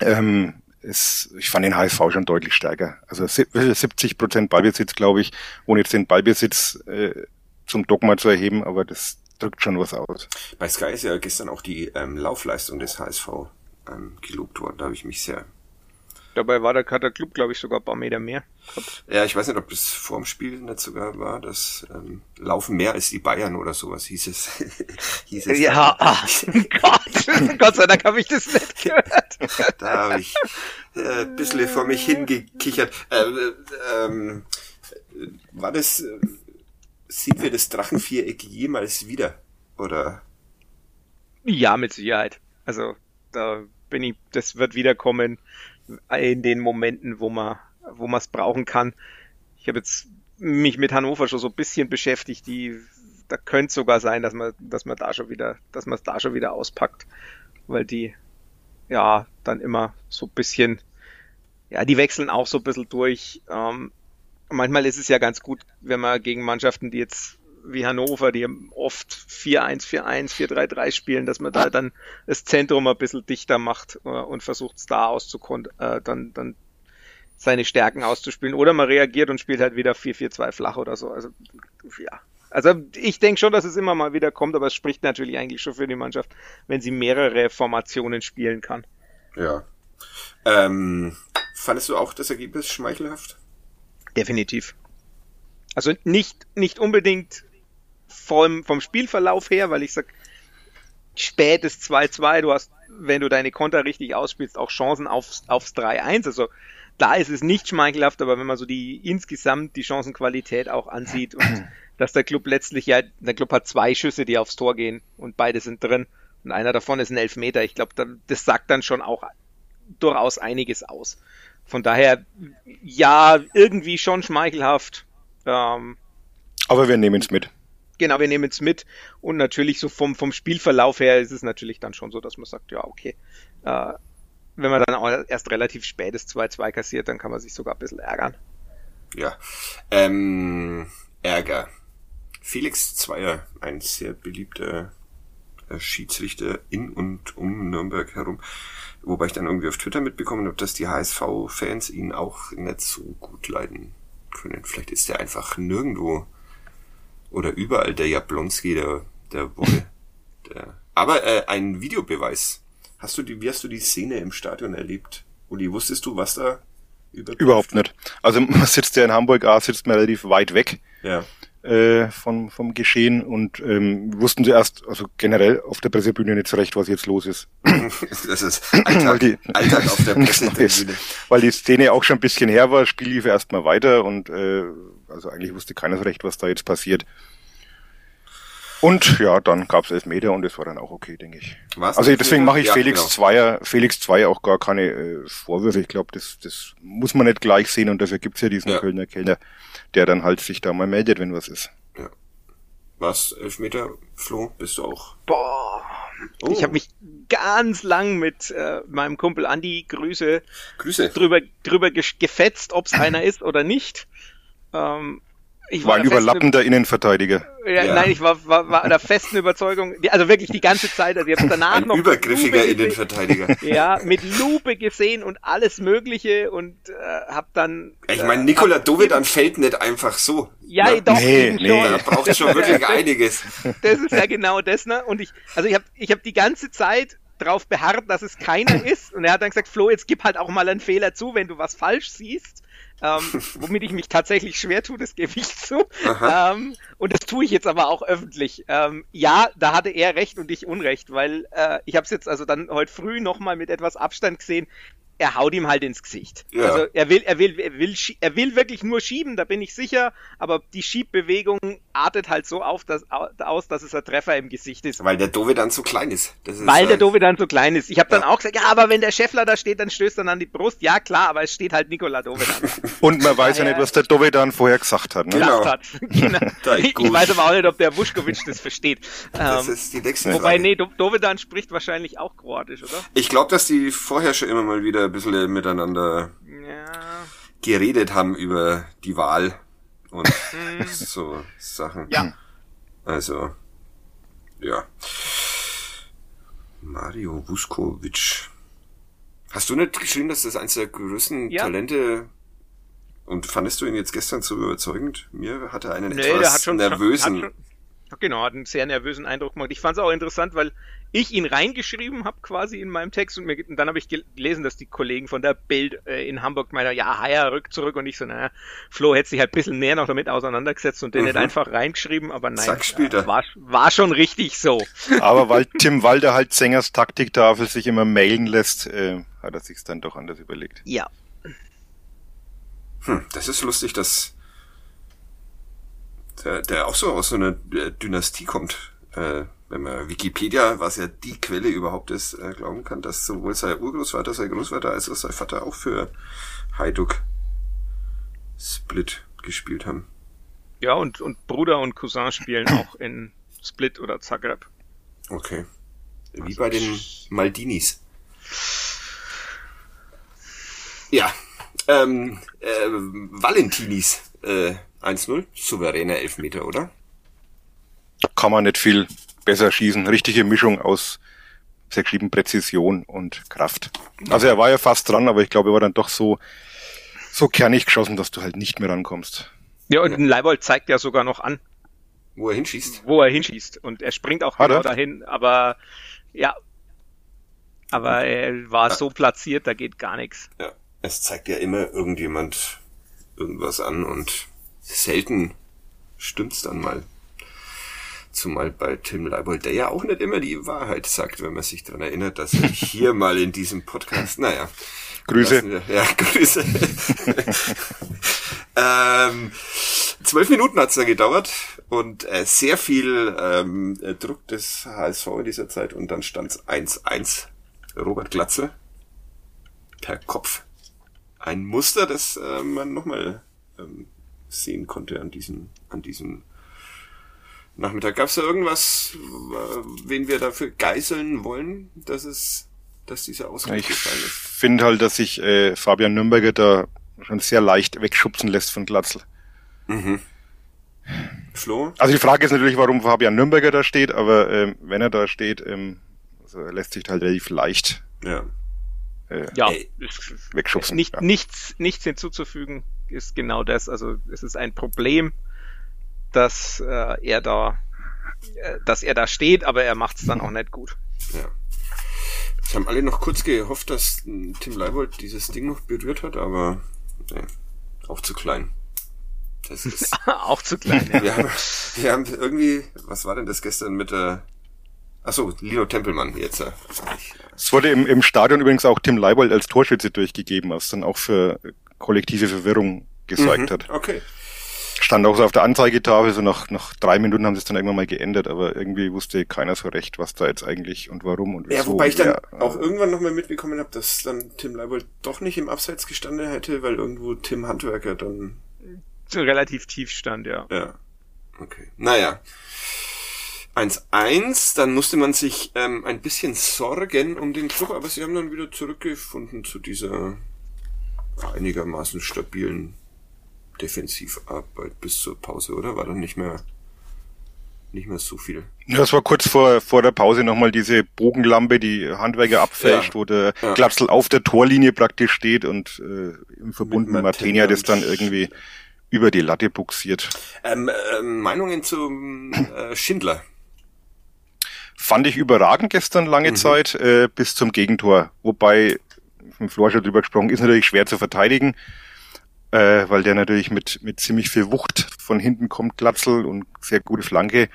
Ähm, ist, ich fand den HSV schon deutlich stärker. Also 70 Prozent Ballbesitz, glaube ich, ohne jetzt den Ballbesitz äh, zum Dogma zu erheben, aber das drückt schon was aus. Bei Sky ist ja gestern auch die ähm, Laufleistung des HSV ähm, gelobt worden. Da habe ich mich sehr Dabei war der, hat der Club, glaube ich, sogar ein paar Meter mehr. Ja, ich weiß nicht, ob das vorm Spiel nicht sogar war, das ähm, laufen mehr als die Bayern oder sowas hieß es. [laughs] hieß es Ja, ah, [laughs] Gott, [laughs] Gott sei Dank habe ich das nicht gehört. Da habe ich äh, ein bisschen vor mich hingekichert. Äh, äh, ähm, äh, war das, äh, sehen wir das Drachenviereck jemals wieder? Oder? Ja, mit Sicherheit. Also, da bin ich, das wird wiederkommen in den Momenten, wo man, wo man es brauchen kann. Ich habe jetzt mich mit Hannover schon so ein bisschen beschäftigt, die, da könnte sogar sein, dass man, dass man da schon wieder, dass man es da schon wieder auspackt, weil die, ja, dann immer so ein bisschen, ja, die wechseln auch so ein bisschen durch. Ähm, manchmal ist es ja ganz gut, wenn man gegen Mannschaften, die jetzt wie Hannover, die oft 4-1, 4-1, 4-3-3 spielen, dass man da dann das Zentrum ein bisschen dichter macht äh, und versucht es da auszukon äh, dann, dann seine Stärken auszuspielen. Oder man reagiert und spielt halt wieder 4-4-2 flach oder so. Also ja. Also ich denke schon, dass es immer mal wieder kommt, aber es spricht natürlich eigentlich schon für die Mannschaft, wenn sie mehrere Formationen spielen kann. Ja. Ähm, fandest du auch das Ergebnis schmeichelhaft? Definitiv. Also nicht, nicht unbedingt vom, vom Spielverlauf her, weil ich sag, spätes 2-2, du hast, wenn du deine Konter richtig ausspielst, auch Chancen aufs, aufs 3-1. Also da ist es nicht schmeichelhaft, aber wenn man so die insgesamt die Chancenqualität auch ansieht und [clears throat] dass der Club letztlich ja, der Club hat zwei Schüsse, die aufs Tor gehen und beide sind drin und einer davon ist ein Elfmeter. Ich glaube, das sagt dann schon auch durchaus einiges aus. Von daher, ja, irgendwie schon schmeichelhaft. Ähm, Aber wir nehmen es mit. Genau, wir nehmen es mit. Und natürlich so vom, vom Spielverlauf her ist es natürlich dann schon so, dass man sagt, ja, okay. Äh, wenn man dann auch erst relativ spätes 2-2 kassiert, dann kann man sich sogar ein bisschen ärgern. Ja. Ähm, Ärger. Felix Zweier, ein sehr beliebter äh, Schiedsrichter in und um Nürnberg herum. Wobei ich dann irgendwie auf Twitter mitbekommen habe, dass die HSV-Fans ihn auch nicht so gut leiden können. Vielleicht ist er einfach nirgendwo oder überall der Jablonski der, der Woche. [laughs] Der. Aber äh, ein Videobeweis. Hast du die, wie hast du die Szene im Stadion erlebt? Uli, wusstest du, was da über Überhaupt nicht. Also [laughs] man sitzt ja in Hamburg, A, sitzt man relativ weit weg. Ja äh, vom, vom Geschehen und ähm, wussten sie erst, also generell auf der Pressebühne nicht so recht, was jetzt los ist. [laughs] das ist Alltag, weil die, Alltag auf der [laughs] Pressebühne. weil die Szene auch schon ein bisschen her war, Spiel lief erstmal weiter und äh, also eigentlich wusste keiner so recht, was da jetzt passiert. Und ja, dann gab's elf Meter und es war dann auch okay, denke ich. Was? Also deswegen mache ich ja, Felix genau. Zweier, Felix Zweier auch gar keine äh, Vorwürfe. Ich glaube, das, das muss man nicht gleich sehen und dafür gibt's ja diesen ja. Kölner Kellner, der dann halt sich da mal meldet, wenn was ist. Ja. Was, Elfmeter, Flo, bist du auch? Boah. Oh. Ich habe mich ganz lang mit äh, meinem Kumpel Andi Grüße, Grüße. drüber, drüber gefetzt, ob's [clears throat] einer ist oder nicht. Ähm, ich war, war ein überlappender Innenverteidiger. Ja, ja, Nein, ich war, war, war der festen Überzeugung, also wirklich die ganze Zeit, also ich habe danach ein noch übergriffiger Innenverteidiger. [laughs] Ja, mit Lupe gesehen und alles Mögliche und äh, hab dann. Ich meine, Nikola äh, Dovedan fällt nicht einfach so. Ja, ne? doch. Nee, nee. Schon. Da braucht schon [laughs] wirklich einiges. Das ist ja genau das, ne? Und ich, also ich habe, ich habe die ganze Zeit drauf beharrt, dass es keiner [clears throat] ist. Und er hat dann gesagt, Flo, jetzt gib halt auch mal einen Fehler zu, wenn du was falsch siehst ähm, [laughs] womit ich mich tatsächlich schwer tue, das gebe ich zu. Ähm, und das tue ich jetzt aber auch öffentlich. Ähm, ja, da hatte er recht und ich Unrecht, weil äh, ich habe es jetzt also dann heute früh nochmal mit etwas Abstand gesehen er haut ihm halt ins Gesicht. Ja. Also er will, er will, er will, er will wirklich nur schieben, da bin ich sicher, aber die Schiebbewegung artet halt so auf, dass, aus, dass es ein Treffer im Gesicht ist. Weil der Dove dann so klein ist. ist Weil der Dove dann so klein ist. Ich habe dann ja. auch gesagt, ja, aber wenn der Scheffler da steht, dann stößt er an die Brust. Ja, klar, aber es steht halt Nikola Dove dann. [laughs] Und man weiß ja, ja nicht, was der Dove dann vorher gesagt hat. Ne? Genau. Hat. [laughs] genau. [laughs] ich, ich weiß aber auch nicht, ob der Wuschkowitsch das versteht. Das ähm, ist die nächste Wobei, Frage. nee, Dove dann spricht wahrscheinlich auch Kroatisch, oder? Ich glaube, dass die vorher schon immer mal wieder ein bisschen miteinander ja. geredet haben über die Wahl und hm. so Sachen. Ja. Also, ja. Mario Vuskovic. Hast du nicht geschrieben, dass das eines der größten ja. Talente und fandest du ihn jetzt gestern so überzeugend? Mir hatte einen nee, etwas nervösen. Schon, Genau, hat einen sehr nervösen Eindruck gemacht. Ich fand es auch interessant, weil ich ihn reingeschrieben habe quasi in meinem Text und, mir, und dann habe ich gelesen, dass die Kollegen von der Bild äh, in Hamburg meinen, ja, Haier rückt zurück und ich so, naja, Flo hätte sich halt ein bisschen näher noch damit auseinandergesetzt und den mhm. nicht einfach reingeschrieben, aber nein, Zack, spielt er. War, war schon richtig so. [laughs] Aber weil Tim Walder halt Sängers Taktiktafel sich immer mailen lässt, äh, hat er sich's dann doch anders überlegt. Ja. Hm, das ist lustig, dass der, der auch so aus so einer äh, Dynastie kommt. Äh, wenn man Wikipedia, was ja die Quelle überhaupt ist, äh, glauben kann, dass sowohl sein Urgroßvater, sein Großvater als auch sein Vater auch für Hajduk Split gespielt haben. Ja, und, und Bruder und Cousin spielen [clears throat] auch in Split oder Zagreb. Okay. Wie also bei den Maldinis. Ja. Ähm, äh, Valentinis. Äh, 1-0, souveräner Elfmeter, oder? Kann man nicht viel besser schießen. Richtige Mischung aus sehr geschrieben Präzision und Kraft. Also er war ja fast dran, aber ich glaube, er war dann doch so, so kernig geschossen, dass du halt nicht mehr rankommst. Ja, und Leibold zeigt ja sogar noch an. Wo er hinschießt. Wo er hinschießt. Und er springt auch Hat genau er? dahin, aber ja. Aber er war ja. so platziert, da geht gar nichts. Ja. Es zeigt ja immer irgendjemand irgendwas an und selten stimmt's dann mal. Zumal bei Tim Leibold, der ja auch nicht immer die Wahrheit sagt, wenn man sich dran erinnert, dass er [laughs] hier mal in diesem Podcast, naja. Grüße. Wir, ja, Grüße. [laughs] ähm, zwölf Minuten hat's da gedauert und äh, sehr viel ähm, Druck des HSV in dieser Zeit und dann stand's 1-1. Robert Glatze per Kopf. Ein Muster, das äh, man nochmal ähm, sehen konnte an diesem, an diesem Nachmittag. Gab es da irgendwas, wen wir dafür geißeln wollen, dass es, dass dieser Ausgang gefallen ist? Ich finde halt, dass sich äh, Fabian Nürnberger da schon sehr leicht wegschubsen lässt von Glatzl. Mhm. Flo? Also die Frage ist natürlich, warum Fabian Nürnberger da steht, aber ähm, wenn er da steht, ähm, also er lässt sich halt relativ leicht ja. Äh, ja, wegschubsen. Nicht, ja. Nichts, nichts hinzuzufügen ist genau das. Also es ist ein Problem, dass äh, er da, äh, dass er da steht, aber er macht es dann auch nicht gut. Ja. Es haben alle noch kurz gehofft, dass Tim Leibold dieses Ding noch berührt hat, aber nee, auch zu klein. Das ist [laughs] auch zu klein. Ja. Wir, haben, wir haben irgendwie, was war denn das gestern mit der Achso, Lino Tempelmann jetzt. Es wurde im, im Stadion übrigens auch Tim Leibold als Torschütze durchgegeben, was dann auch für kollektive Verwirrung gesorgt mhm, hat. Okay. Stand auch so auf der Anzeigetafel, so nach, nach drei Minuten haben sie es dann irgendwann mal geändert, aber irgendwie wusste keiner so recht, was da jetzt eigentlich und warum und wieso. Ja, wobei ich dann ja, auch irgendwann nochmal mitbekommen habe, dass dann Tim Leibold doch nicht im Abseits gestanden hätte, weil irgendwo Tim Handwerker dann relativ tief stand, ja. Ja. Okay. Naja. 1-1, dann musste man sich ähm, ein bisschen sorgen um den Club, aber sie haben dann wieder zurückgefunden zu dieser einigermaßen stabilen Defensivarbeit bis zur Pause, oder? War dann nicht mehr nicht mehr so viel. Ja, das war kurz vor, vor der Pause nochmal diese Bogenlampe, die Handwerker abfälscht, ja, wo der ja. Klapsel auf der Torlinie praktisch steht und äh, im Verbund mit, mit Martenia das dann irgendwie über die Latte buxiert. Ähm, äh, Meinungen zum äh, Schindler? Fand ich überragend gestern lange mhm. Zeit, äh, bis zum Gegentor. Wobei, mit Flor schon drüber gesprochen, ist natürlich schwer zu verteidigen, äh, weil der natürlich mit, mit ziemlich viel Wucht von hinten kommt, Glatzel und sehr gute Flanke.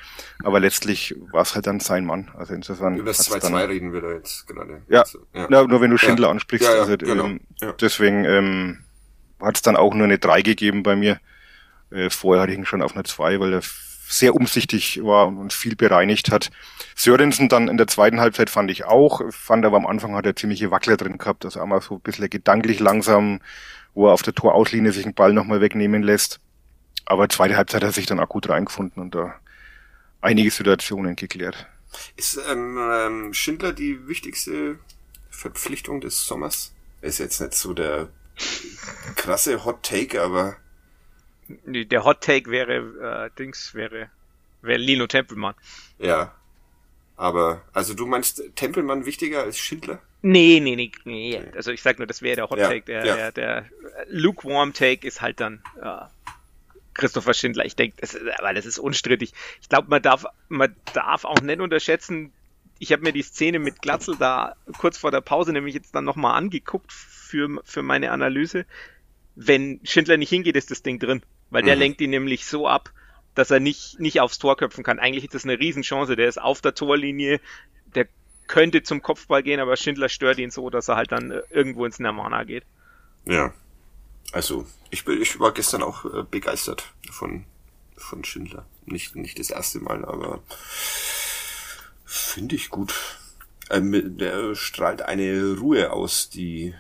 Aber letztlich war es halt dann sein Mann. Also insofern. Über das 2-2 reden wir da jetzt gerade. Ja, ja. Na, nur wenn du Schindler ja. ansprichst. Ja, ja, also, genau. ähm, deswegen ähm, hat es dann auch nur eine 3 gegeben bei mir. Äh, vorher hatte ich ihn schon auf eine 2, weil er sehr umsichtig war und viel bereinigt hat. Sörensen dann in der zweiten Halbzeit fand ich auch, fand aber am Anfang hat er ziemliche Wackler drin gehabt, also einmal so ein bisschen gedanklich langsam, wo er auf der Torauslinie sich einen Ball nochmal wegnehmen lässt. Aber zweite Halbzeit hat er sich dann auch gut reingefunden und da einige Situationen geklärt. Ist ähm, ähm, Schindler die wichtigste Verpflichtung des Sommers? Ist jetzt nicht so der krasse Hot Take, aber der Hot Take wäre, äh, Dings wäre, wäre Lino Tempelmann. Ja. Aber, also du meinst Tempelmann wichtiger als Schindler? Nee, nee, nee, nee. Also ich sag nur, das wäre der Hot ja, Take. Der, ja. der, der lukewarm Take ist halt dann, äh, Christopher Schindler. Ich denke, das, aber das ist unstrittig. Ich glaube, man darf, man darf auch nicht unterschätzen, ich habe mir die Szene mit Glatzel da kurz vor der Pause nämlich jetzt dann nochmal angeguckt für, für meine Analyse. Wenn Schindler nicht hingeht, ist das Ding drin. Weil der mhm. lenkt ihn nämlich so ab, dass er nicht, nicht aufs Tor köpfen kann. Eigentlich ist das eine Riesenchance. Der ist auf der Torlinie, der könnte zum Kopfball gehen, aber Schindler stört ihn so, dass er halt dann irgendwo ins Nirvana geht. Ja. Also, ich, bin, ich war gestern auch äh, begeistert von, von Schindler. Nicht, nicht das erste Mal, aber finde ich gut. Ähm, der strahlt eine Ruhe aus, die,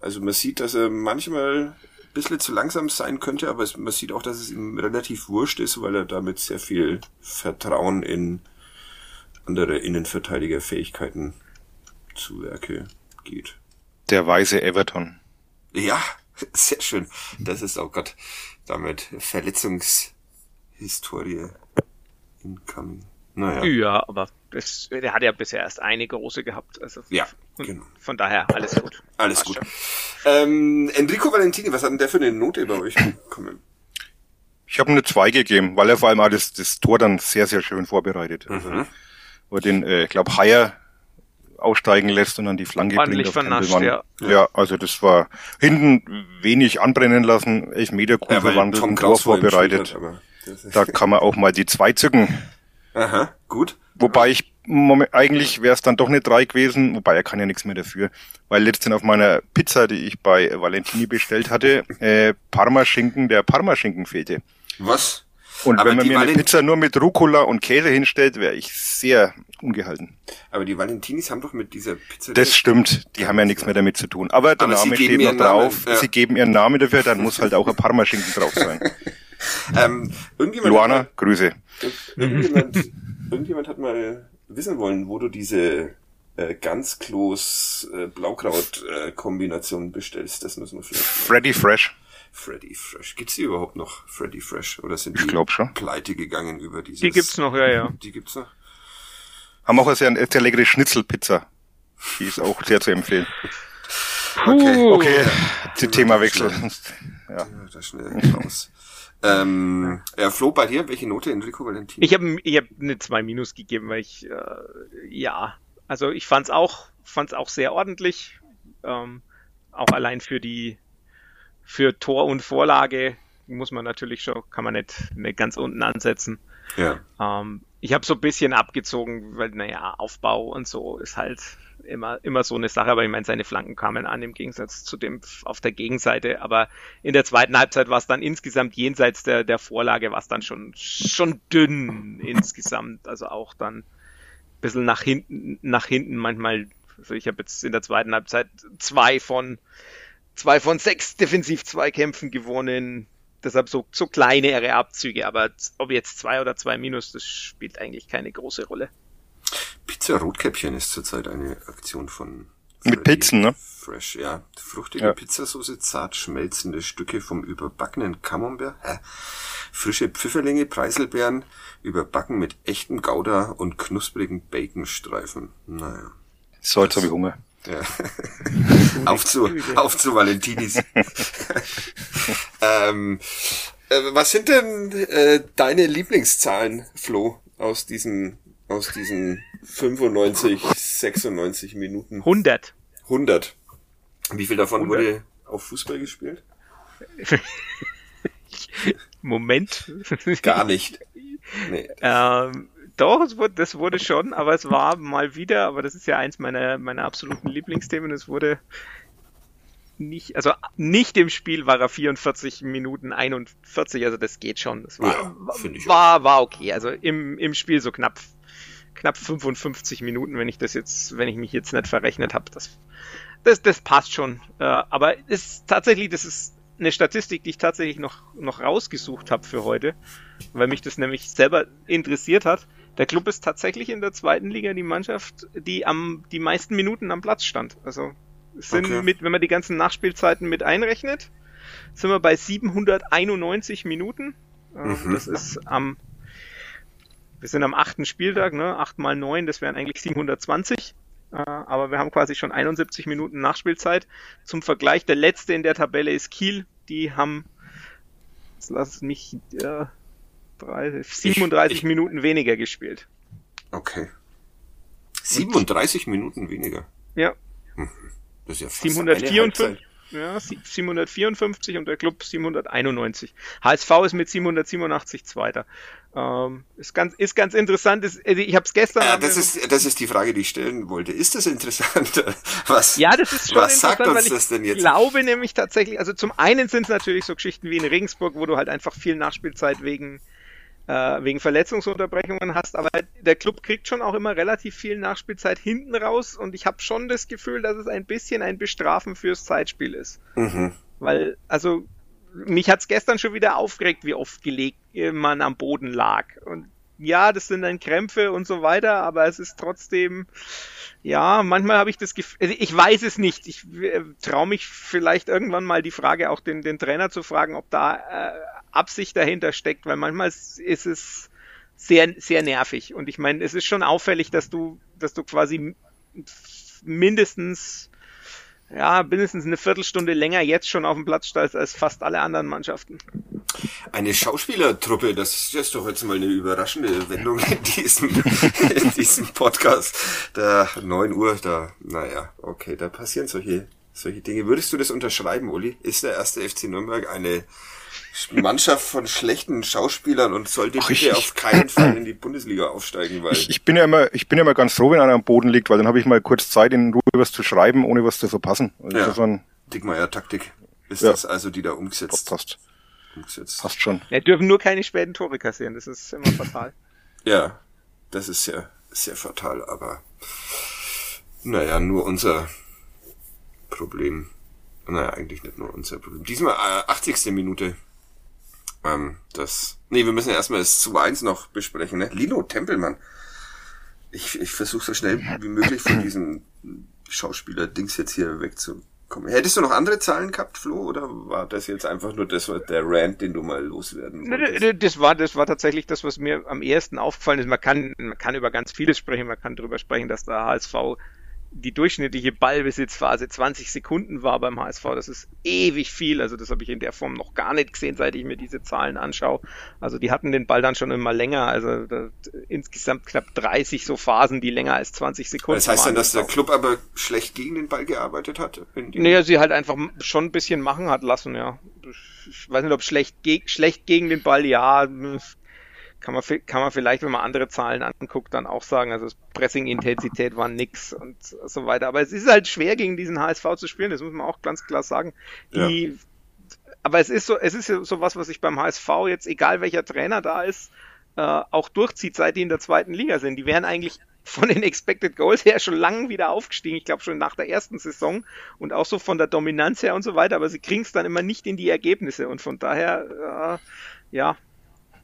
also man sieht, dass er manchmal bisschen zu langsam sein könnte, aber es, man sieht auch, dass es ihm relativ wurscht ist, weil er damit sehr viel Vertrauen in andere Innenverteidigerfähigkeiten zu Werke geht. Der weise Everton. Ja, [laughs] sehr schön. Das ist auch Gott damit Verletzungshistorie incoming. Naja. Ja, aber das, der hat ja bisher erst eine große gehabt. Also ja, genau. Von daher alles gut. Alles gut. Ähm, Enrico Valentini, was hat denn der für eine Note bei euch bekommen? Ich habe eine 2 gegeben, weil er vor allem alles das Tor dann sehr, sehr schön vorbereitet. Also, mhm. wo er den, äh, ich glaube, Haier aussteigen lässt und dann die Flanke bringt auf vernascht, ja. ja, also das war hinten wenig anbrennen lassen, Elfmeterkurve ja, verwandelt, Tor vorbereitet. Hat, da kann man auch mal die zwei zücken. Aha, gut. Wobei ich eigentlich wäre es dann doch eine drei gewesen, wobei er kann ja nichts mehr dafür, weil letztens auf meiner Pizza, die ich bei Valentini bestellt hatte, [laughs] äh, Parmaschinken, der Parmaschinken fehlte. Was? Und Aber wenn man mir Valent eine Pizza nur mit Rucola und Käse hinstellt, wäre ich sehr ungehalten. Aber die Valentinis haben doch mit dieser Pizza... Das stimmt, die haben ja nichts mehr damit zu tun. Aber der Aber Name steht noch drauf, ja. sie geben ihren Namen dafür, dann muss halt auch ein [laughs] Parmaschinken drauf sein. [laughs] ähm, irgendjemand Luana, hat, Grüße. Irgendjemand, [laughs] irgendjemand hat mal wissen wollen, wo du diese äh, ganz Klos äh, Blaukraut-Kombination äh, bestellst. Das müssen wir vielleicht. Freddy Fresh. Freddy Fresh. Gibt's die überhaupt noch, Freddy Fresh? Oder sind die ich glaub schon. pleite gegangen über dieses... Die gibt's noch, ja, ja. Die gibt's noch. Haben auch eine sehr, sehr leckere Schnitzelpizza. Die ist auch sehr zu empfehlen. Okay, okay. Ja, Themawechsel. Ja. Da schnell [laughs] raus. Ähm, ja, Flo, bei dir, welche Note Enrico Valentini? Ich habe ich hab eine 2 Minus gegeben, weil ich, äh, ja, also ich fand's auch, fand's auch sehr ordentlich. Ähm, auch allein für die, für Tor und Vorlage muss man natürlich schon, kann man nicht, nicht ganz unten ansetzen. Ja. Ähm, ich habe so ein bisschen abgezogen, weil, naja, Aufbau und so ist halt immer, immer so eine Sache, aber ich meine, seine Flanken kamen an im Gegensatz zu dem auf der Gegenseite. Aber in der zweiten Halbzeit war es dann insgesamt jenseits der, der Vorlage, war es dann schon, schon dünn insgesamt. Also auch dann ein bisschen nach hinten, nach hinten manchmal. Also ich habe jetzt in der zweiten Halbzeit zwei von zwei von sechs Defensiv-Zweikämpfen gewonnen. Deshalb so, so kleinere Abzüge, aber ob jetzt zwei oder zwei Minus, das spielt eigentlich keine große Rolle. Pizza Rotkäppchen ist zurzeit eine Aktion von Freddy mit Pizzen, ne? Fresh, ja. Fruchtige ja. Pizzasauce, zart schmelzende Stücke vom überbackenen Camembert, hä? frische Pfifferlinge, Preiselbeeren, überbacken mit echtem Gouda und knusprigen Baconstreifen. Naja. So, jetzt habe ich Hunger. Ja. [laughs] [laughs] auf zu, auf zu Valentinis. [laughs] ähm, äh, was sind denn äh, deine Lieblingszahlen, Flo, aus diesem aus diesen 95, 96 Minuten? 100. 100. Wie viel davon 100. wurde auf Fußball gespielt? [laughs] Moment. Gar nicht. Nee. Ähm, doch, es wurde, das wurde schon, aber es war mal wieder, aber das ist ja eins meiner, meiner absoluten Lieblingsthemen, es wurde nicht, also nicht im Spiel war er 44 Minuten 41, also das geht schon. Das war, ja, war, war okay. Also im, im Spiel so knapp knapp 55 Minuten, wenn ich das jetzt, wenn ich mich jetzt nicht verrechnet habe. Das, das, das passt schon. Äh, aber ist tatsächlich, das ist eine Statistik, die ich tatsächlich noch, noch rausgesucht habe für heute, weil mich das nämlich selber interessiert hat. Der Club ist tatsächlich in der zweiten Liga die Mannschaft, die am die meisten Minuten am Platz stand. Also sind okay. mit, wenn man die ganzen Nachspielzeiten mit einrechnet, sind wir bei 791 Minuten. Äh, mhm. Das ist am wir sind am achten Spieltag, ne? 8 mal 9, das wären eigentlich 720. Äh, aber wir haben quasi schon 71 Minuten Nachspielzeit. Zum Vergleich, der letzte in der Tabelle ist Kiel. Die haben Jetzt lass mich äh, 37 ich, Minuten weniger gespielt. Okay. 37 und, Minuten weniger? Ja. Mhm. Das ist ja fast 754, ja, 754 und der Club 791. HSV ist mit 787 Zweiter. Ähm, ist ganz, ist ganz interessant. Ist, also ich habe es gestern. Ja, das ist, das ist die Frage, die ich stellen wollte. Ist das interessant? [laughs] Was? Ja, das ist schon was sagt uns das denn jetzt? Ich glaube nämlich tatsächlich. Also zum einen sind es natürlich so Geschichten wie in Regensburg, wo du halt einfach viel Nachspielzeit wegen äh, wegen Verletzungsunterbrechungen hast, aber der Club kriegt schon auch immer relativ viel Nachspielzeit hinten raus und ich habe schon das Gefühl, dass es ein bisschen ein Bestrafen fürs Zeitspiel ist. Mhm. Weil, also, mich hat's gestern schon wieder aufgeregt, wie oft gelegt man am Boden lag. Und ja, das sind dann Krämpfe und so weiter, aber es ist trotzdem, ja, manchmal habe ich das Gefühl, also ich weiß es nicht. Ich äh, traue mich vielleicht irgendwann mal die Frage auch den, den Trainer zu fragen, ob da äh, Absicht dahinter steckt, weil manchmal ist es sehr, sehr nervig. Und ich meine, es ist schon auffällig, dass du, dass du quasi mindestens, ja, mindestens eine Viertelstunde länger jetzt schon auf dem Platz stehst als fast alle anderen Mannschaften. Eine Schauspielertruppe, das ist doch jetzt mal eine überraschende Wendung in diesem, [laughs] in diesem Podcast. Da 9 Uhr, da, naja, okay, da passieren solche, solche Dinge. Würdest du das unterschreiben, Uli? Ist der erste FC Nürnberg eine Mannschaft von schlechten Schauspielern und sollte Ach, bitte auf keinen Fall in die [clears throat] Bundesliga aufsteigen, weil ich, ich, bin ja immer, ich bin ja immer ganz froh, wenn einer am Boden liegt, weil dann habe ich mal kurz Zeit, in Ruhe was zu schreiben, ohne was zu verpassen. Also ja. so Dickmeier-Taktik ist ja. das also, die da umgesetzt. Passt. Umgesetzt. Passt schon. Ja, dürfen nur keine späten Tore kassieren, das ist immer fatal. [laughs] ja, das ist sehr, sehr fatal, aber naja, nur unser Problem. Naja, eigentlich nicht nur unser Problem. Diesmal äh, 80. Minute ähm, das. Nee, wir müssen ja erstmal das 2-1 noch besprechen, ne? Lino Tempelmann. Ich, ich versuche so schnell wie möglich von diesem Schauspieler-Dings jetzt hier wegzukommen. Hättest du noch andere Zahlen gehabt, Flo, oder war das jetzt einfach nur das, der Rant, den du mal loswerden wolltest? Das war, das war tatsächlich das, was mir am ersten aufgefallen ist. Man kann, man kann über ganz vieles sprechen. Man kann darüber sprechen, dass der HSV die durchschnittliche Ballbesitzphase 20 Sekunden war beim HSV. Das ist ewig viel. Also das habe ich in der Form noch gar nicht gesehen, seit ich mir diese Zahlen anschaue. Also die hatten den Ball dann schon immer länger. Also da, insgesamt knapp 30 so Phasen, die länger als 20 Sekunden Das heißt dann, dass der Club aber schlecht gegen den Ball gearbeitet hat? Naja, sie halt einfach schon ein bisschen machen hat lassen, ja. Ich weiß nicht, ob schlecht, ge schlecht gegen den Ball, ja kann man, kann man vielleicht, wenn man andere Zahlen anguckt, dann auch sagen, also Pressing-Intensität war nix und so weiter. Aber es ist halt schwer, gegen diesen HSV zu spielen, das muss man auch ganz klar sagen. Die, ja. Aber es ist so, es ist so was, was ich beim HSV jetzt, egal welcher Trainer da ist, äh, auch durchzieht, seit die in der zweiten Liga sind. Die wären eigentlich von den Expected Goals her schon lange wieder aufgestiegen. Ich glaube schon nach der ersten Saison und auch so von der Dominanz her und so weiter. Aber sie kriegen es dann immer nicht in die Ergebnisse und von daher, äh, ja,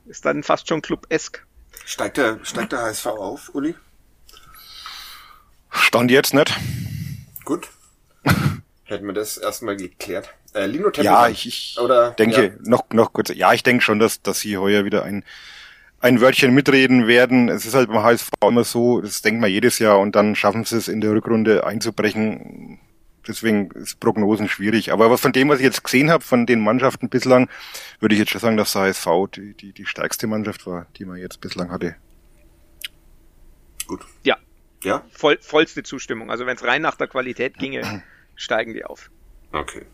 ist dann fast schon Club-esk. Steigt der, steigt der HSV auf, Uli? Stand jetzt nicht. Gut. [laughs] Hätten wir das erstmal geklärt. Äh, Lino Tempel, Ja, ich, ich oder, denke, ja. noch, noch kurz, ja, ich denke schon, dass, dass sie heuer wieder ein, ein Wörtchen mitreden werden. Es ist halt beim HSV immer so, das denkt man jedes Jahr und dann schaffen sie es in der Rückrunde einzubrechen deswegen ist Prognosen schwierig. Aber von dem, was ich jetzt gesehen habe, von den Mannschaften bislang, würde ich jetzt schon sagen, dass der HSV die, die, die stärkste Mannschaft war, die man jetzt bislang hatte. Gut. Ja. Ja? Voll, vollste Zustimmung. Also wenn es rein nach der Qualität ginge, [clears throat] steigen die auf. Okay.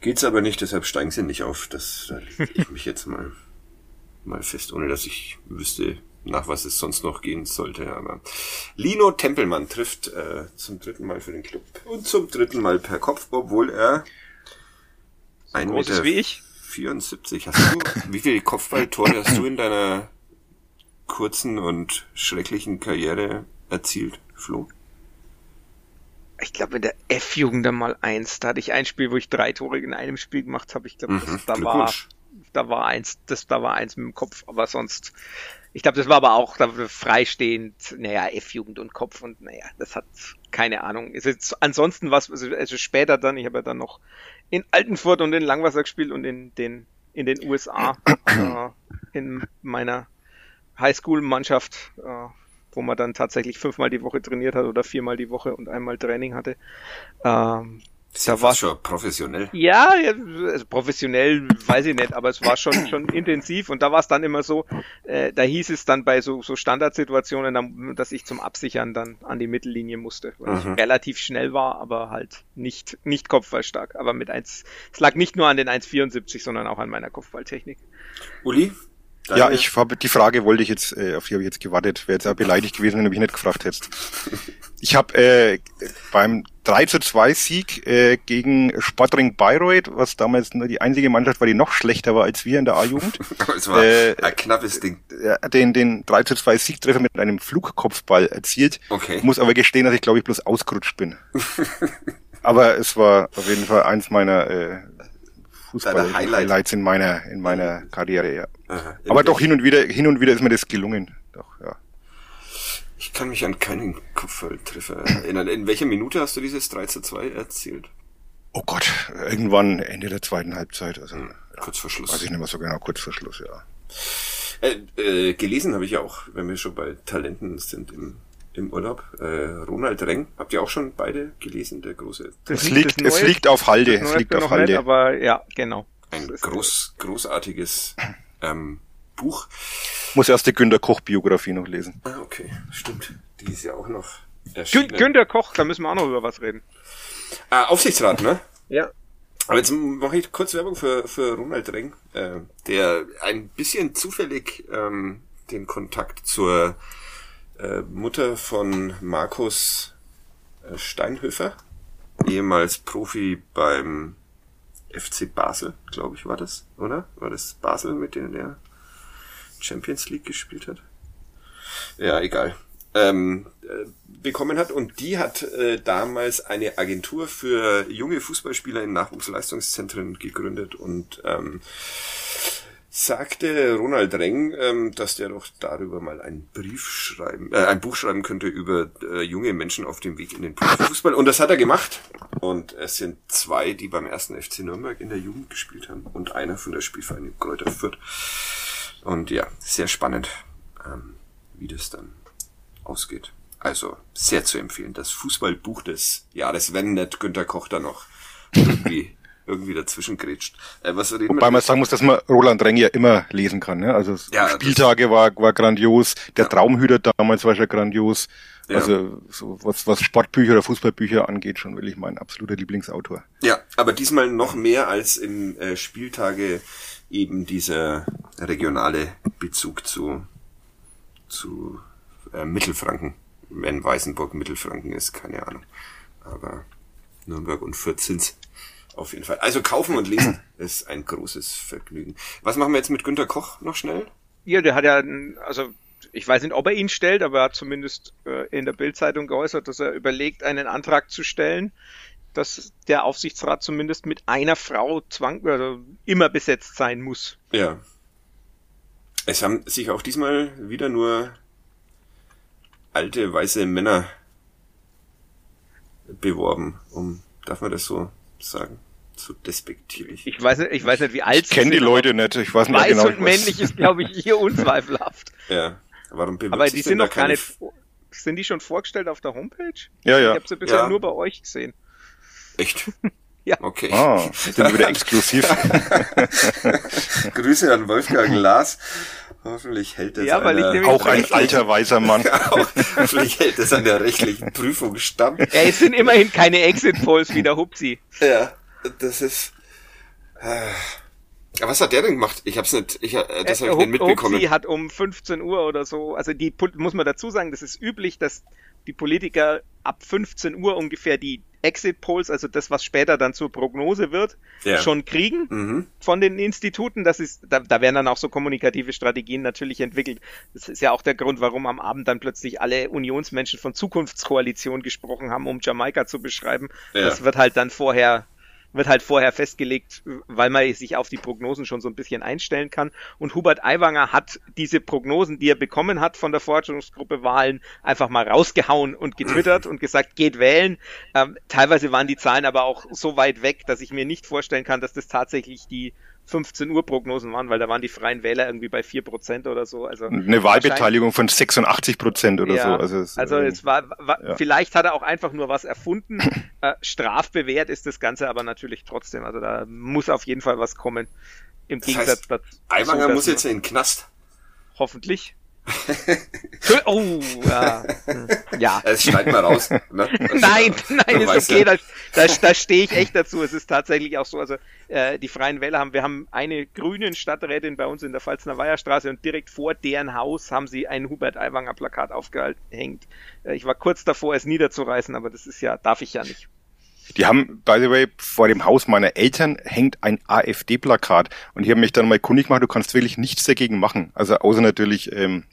Geht's aber nicht, deshalb steigen sie nicht auf. Das da lege ich mich jetzt mal, mal fest, ohne dass ich wüsste, nach was es sonst noch gehen sollte. Aber Lino Tempelmann trifft äh, zum dritten Mal für den Club und zum dritten Mal per Kopf, obwohl er so ein groß Meter wie ich. 74. Hast du, [laughs] wie viele Kopfballtore hast du in deiner kurzen und schrecklichen Karriere erzielt, Flo? Ich glaube in der F-Jugend einmal eins. Da hatte ich ein Spiel, wo ich drei Tore in einem Spiel gemacht habe. Ich glaube, mhm, da war da war eins, das da war eins mit dem Kopf, aber sonst ich glaube, das war aber auch freistehend, naja, F-Jugend und Kopf und naja, das hat keine Ahnung. Ist jetzt ansonsten was, also, also später dann, ich habe ja dann noch in Altenfurt und in Langwasser gespielt und in den in den USA äh, in meiner Highschool-Mannschaft, äh, wo man dann tatsächlich fünfmal die Woche trainiert hat oder viermal die Woche und einmal Training hatte. Ähm, da war schon professionell. Ja, also professionell weiß ich nicht, aber es war schon schon intensiv und da war es dann immer so, äh, da hieß es dann bei so so Standardsituationen, dass ich zum Absichern dann an die Mittellinie musste, weil mhm. ich relativ schnell war, aber halt nicht nicht kopfballstark, aber mit eins es lag nicht nur an den 1,74, sondern auch an meiner Kopfballtechnik. Uli, Deine? Ja, ich habe die Frage wollte ich jetzt, äh, auf die habe ich jetzt gewartet. Wäre jetzt auch beleidigt gewesen, wenn du mich nicht gefragt hättest. Ich habe äh, beim 3 zu 2 Sieg äh, gegen Sportring Bayreuth, was damals nur die einzige Mannschaft war, die noch schlechter war als wir in der A-Jugend. [laughs] es war äh, ein knappes Ding. Den, den 3 zu 2 Siegtreffer mit einem Flugkopfball erzielt. Okay. Ich muss aber gestehen, dass ich glaube ich bloß ausgerutscht bin. [laughs] aber es war auf jeden Fall eins meiner äh, Fußball-Highlights in meiner, in meiner Karriere, ja. Aha, Aber doch hin und wieder, hin und wieder ist mir das gelungen. Doch, ja. Ich kann mich an keinen Kopfballtreffer erinnern. In welcher Minute hast du dieses 3 zu 2 erzielt? Oh Gott, irgendwann Ende der zweiten Halbzeit. Also, hm, kurz vor Schluss. Weiß ich nicht mehr so genau, kurz vor Schluss, ja. Äh, äh, gelesen habe ich ja auch, wenn wir schon bei Talenten sind im im Urlaub. Äh, Ronald Reng, habt ihr auch schon beide gelesen, der große. Das es liegt, es liegt auf Halde. Es liegt auf Halde. Nicht, aber ja, genau. Ein groß, großartiges ähm, Buch. Muss erst die Günter Koch Biografie noch lesen. Ah, okay, stimmt. Die ist ja auch noch erschienen. Günter Koch, da müssen wir auch noch über was reden. Ah, Aufsichtsrat, ne? Ja. Aber jetzt mache ich kurz Werbung für, für Ronald Reng, äh, der ein bisschen zufällig ähm, den Kontakt zur äh, Mutter von Markus äh, Steinhöfer, ehemals Profi beim FC Basel, glaube ich, war das, oder? War das Basel, mit denen er Champions League gespielt hat? Ja, egal. Ähm, äh, bekommen hat und die hat äh, damals eine Agentur für junge Fußballspieler in Nachwuchsleistungszentren gegründet und ähm, sagte Ronald Reng, ähm, dass der doch darüber mal einen Brief schreiben, äh, ein Buch schreiben könnte über äh, junge Menschen auf dem Weg in den Profifußball. Und das hat er gemacht. Und es sind zwei, die beim ersten FC Nürnberg in der Jugend gespielt haben und einer von der Spielvereinigung Kräuter Fürth. Und ja, sehr spannend, ähm, wie das dann ausgeht. Also sehr zu empfehlen. Das Fußballbuch des Jahres, wenn nicht Günter Koch da noch irgendwie irgendwie dazwischen grätscht. Äh, was reden Wobei man sagen muss, dass man Roland Reng ja immer lesen kann. Ne? Also ja, Spieltage war, war grandios, der ja. Traumhüter damals war schon grandios. Ja. Also so was, was Sportbücher oder Fußballbücher angeht, schon wirklich mein absoluter Lieblingsautor. Ja, aber diesmal noch mehr als in äh, Spieltage eben dieser regionale Bezug zu, zu äh, Mittelfranken. Wenn Weißenburg Mittelfranken ist, keine Ahnung. Aber Nürnberg und Fürth sind's. Auf jeden Fall. Also kaufen und lesen [clears throat] ist ein großes Vergnügen. Was machen wir jetzt mit Günter Koch noch schnell? Ja, der hat ja, also ich weiß nicht, ob er ihn stellt, aber er hat zumindest äh, in der Bildzeitung geäußert, dass er überlegt, einen Antrag zu stellen, dass der Aufsichtsrat zumindest mit einer Frau zwang, also immer besetzt sein muss. Ja. Es haben sich auch diesmal wieder nur alte weiße Männer beworben, um darf man das so sagen. So despektierlich. Ich weiß nicht, ich weiß nicht, wie alt ich kenne die Leute nicht. Ich weiß nicht Weiß genau. und männlich ist, glaube ich, hier [laughs] unzweifelhaft. Ja. Warum Aber die sind noch gar nicht. Sind die schon vorgestellt auf der Homepage? Ja, ja. Ich habe sie bisher ja. nur bei euch gesehen. Echt? [laughs] ja. Okay. Ah, sind wieder exklusiv. [laughs] Grüße an Wolfgang Lars. Hoffentlich hält es ja, weil ich auch ein alter weiser Mann. hoffentlich hält es an der rechtlichen Prüfung stand. Ja, es sind immerhin keine Exit Polls wie der Hupsi. Ja, das ist. Äh, was hat der denn gemacht? Ich hab's nicht, ich, äh, das habe ich nicht mitbekommen. Hupsi hat um 15 Uhr oder so, also die muss man dazu sagen, das ist üblich, dass die Politiker ab 15 Uhr ungefähr die Exit Polls, also das, was später dann zur Prognose wird, ja. schon kriegen mhm. von den Instituten. Das ist, da, da werden dann auch so kommunikative Strategien natürlich entwickelt. Das ist ja auch der Grund, warum am Abend dann plötzlich alle Unionsmenschen von Zukunftskoalition gesprochen haben, um Jamaika zu beschreiben. Ja. Das wird halt dann vorher wird halt vorher festgelegt, weil man sich auf die Prognosen schon so ein bisschen einstellen kann. Und Hubert Aiwanger hat diese Prognosen, die er bekommen hat von der Forschungsgruppe Wahlen, einfach mal rausgehauen und getwittert und gesagt, geht wählen. Ähm, teilweise waren die Zahlen aber auch so weit weg, dass ich mir nicht vorstellen kann, dass das tatsächlich die 15 Uhr Prognosen waren, weil da waren die Freien Wähler irgendwie bei 4 Prozent oder so. Also eine Wahlbeteiligung von 86 Prozent oder ja, so. Also es, also es war, war ja. vielleicht hat er auch einfach nur was erfunden. [laughs] äh, strafbewehrt ist das Ganze aber natürlich trotzdem. Also da muss auf jeden Fall was kommen. Im das Gegensatz heißt, dazu. Aiwanger muss jetzt in den Knast. Hoffentlich. Oh, ja. [laughs] ja. Es schneid mal raus. Ne? [laughs] nein, nein, ist okay, da, da, da stehe ich echt dazu. Es ist tatsächlich auch so, also äh, die Freien Wähler haben, wir haben eine grünen Stadträtin bei uns in der Pfalzner Weiherstraße und direkt vor deren Haus haben sie ein Hubert Aiwanger Plakat aufgehängt. Äh, ich war kurz davor, es niederzureißen, aber das ist ja, darf ich ja nicht. Die haben, by the way, vor dem Haus meiner Eltern hängt ein AfD-Plakat. Und ich habe mich dann mal kundig gemacht, du kannst wirklich nichts dagegen machen. Also außer natürlich ähm,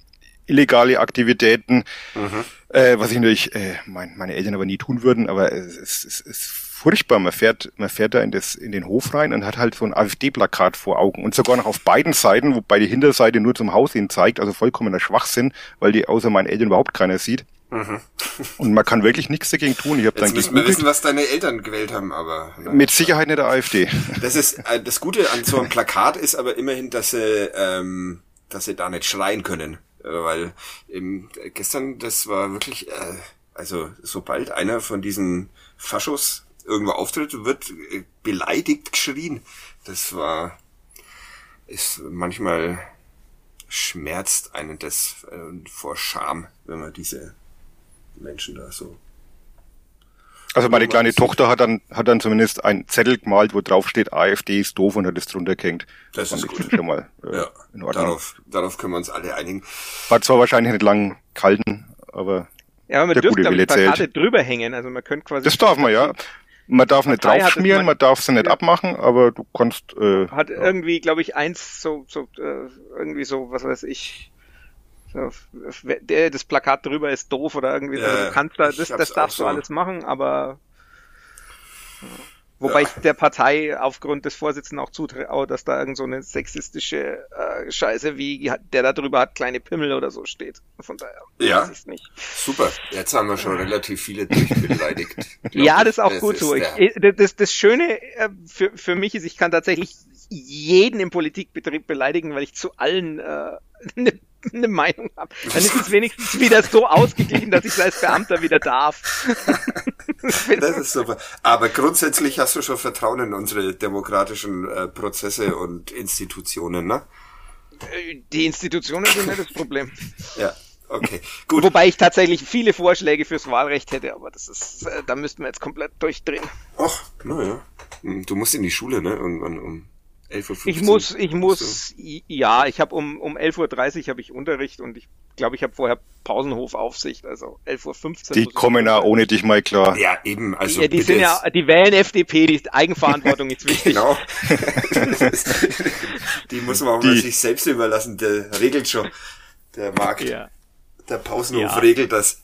illegale Aktivitäten, mhm. äh, was ich natürlich äh, mein, meine Eltern aber nie tun würden, aber es, es, es ist furchtbar. Man fährt, man fährt da in, das, in den Hof rein und hat halt so ein AfD-Plakat vor Augen und sogar noch auf beiden Seiten, wobei die Hinterseite nur zum Haus hin zeigt, also vollkommener Schwachsinn, weil die außer meinen Eltern überhaupt keiner sieht. Mhm. Und man kann wirklich nichts dagegen tun. Ich hab Jetzt dann müssen wir wissen, was deine Eltern gewählt haben, aber. Ne? Mit Sicherheit nicht der AfD. Das ist äh, das Gute an so einem Plakat ist aber immerhin, dass sie, ähm, dass sie da nicht schreien können. Äh, weil eben, gestern, das war wirklich, äh, also sobald einer von diesen Faschos irgendwo auftritt, wird äh, beleidigt geschrien. Das war, ist manchmal schmerzt einen das äh, vor Scham, wenn man diese Menschen da so also meine kleine Tochter hat dann, hat dann zumindest ein Zettel gemalt, wo drauf steht, AfD ist doof und hat es drunter gehängt. Das, ist gut. Schon mal, äh, ja, in Ordnung. Darauf, darauf können wir uns alle einigen. War zwar wahrscheinlich nicht lang kalten, aber ja, aber man dürfte die Plakate drüber hängen, also man könnte quasi... Das darf man, ja. Man darf nicht draufschmieren, man darf sie nicht ja. abmachen, aber du kannst... Äh, hat ja. irgendwie, glaube ich, eins so, so äh, irgendwie so, was weiß ich, der, das Plakat drüber ist doof oder irgendwie ja, so. Du kannst da, das, das darfst du so. alles machen, aber Wobei ja. ich der Partei aufgrund des Vorsitzenden auch zutraue, dass da irgend so eine sexistische äh, Scheiße wie der da drüber hat kleine Pimmel oder so steht. Von daher ja. weiß ich nicht. Super. Jetzt haben wir schon relativ viele durchbeleidigt. [laughs] ja, das ist auch das gut ist so. Ich, das, das Schöne äh, für, für mich ist, ich kann tatsächlich jeden im Politikbetrieb beleidigen, weil ich zu allen äh, eine [laughs] eine Meinung habe, dann ist es wenigstens wieder so ausgeglichen, dass ich als Beamter wieder darf. [laughs] das ist super. Aber grundsätzlich hast du schon Vertrauen in unsere demokratischen äh, Prozesse und Institutionen, ne? Äh, die Institutionen sind nicht das Problem. ja. Okay, gut. Wobei ich tatsächlich viele Vorschläge fürs Wahlrecht hätte, aber das ist, äh, da müssten wir jetzt komplett durchdrehen. Ach, naja. Hm, du musst in die Schule, ne? Irgendwann um 11.15 Uhr. Ich muss, ich muss, ja, ich habe um, um 11.30 Uhr habe ich Unterricht und ich glaube, ich habe vorher Pausenhofaufsicht, also 11.15 Uhr. Die kommen ja ohne dich mal klar. Ja, eben, also. Ja, die sind ja, die wählen FDP, die Eigenverantwortung [laughs] ist wichtig. genau. [laughs] die muss man auch die, mal sich selbst überlassen, der regelt schon, der Markt. Ja. Der Pausenhof ja. regelt das.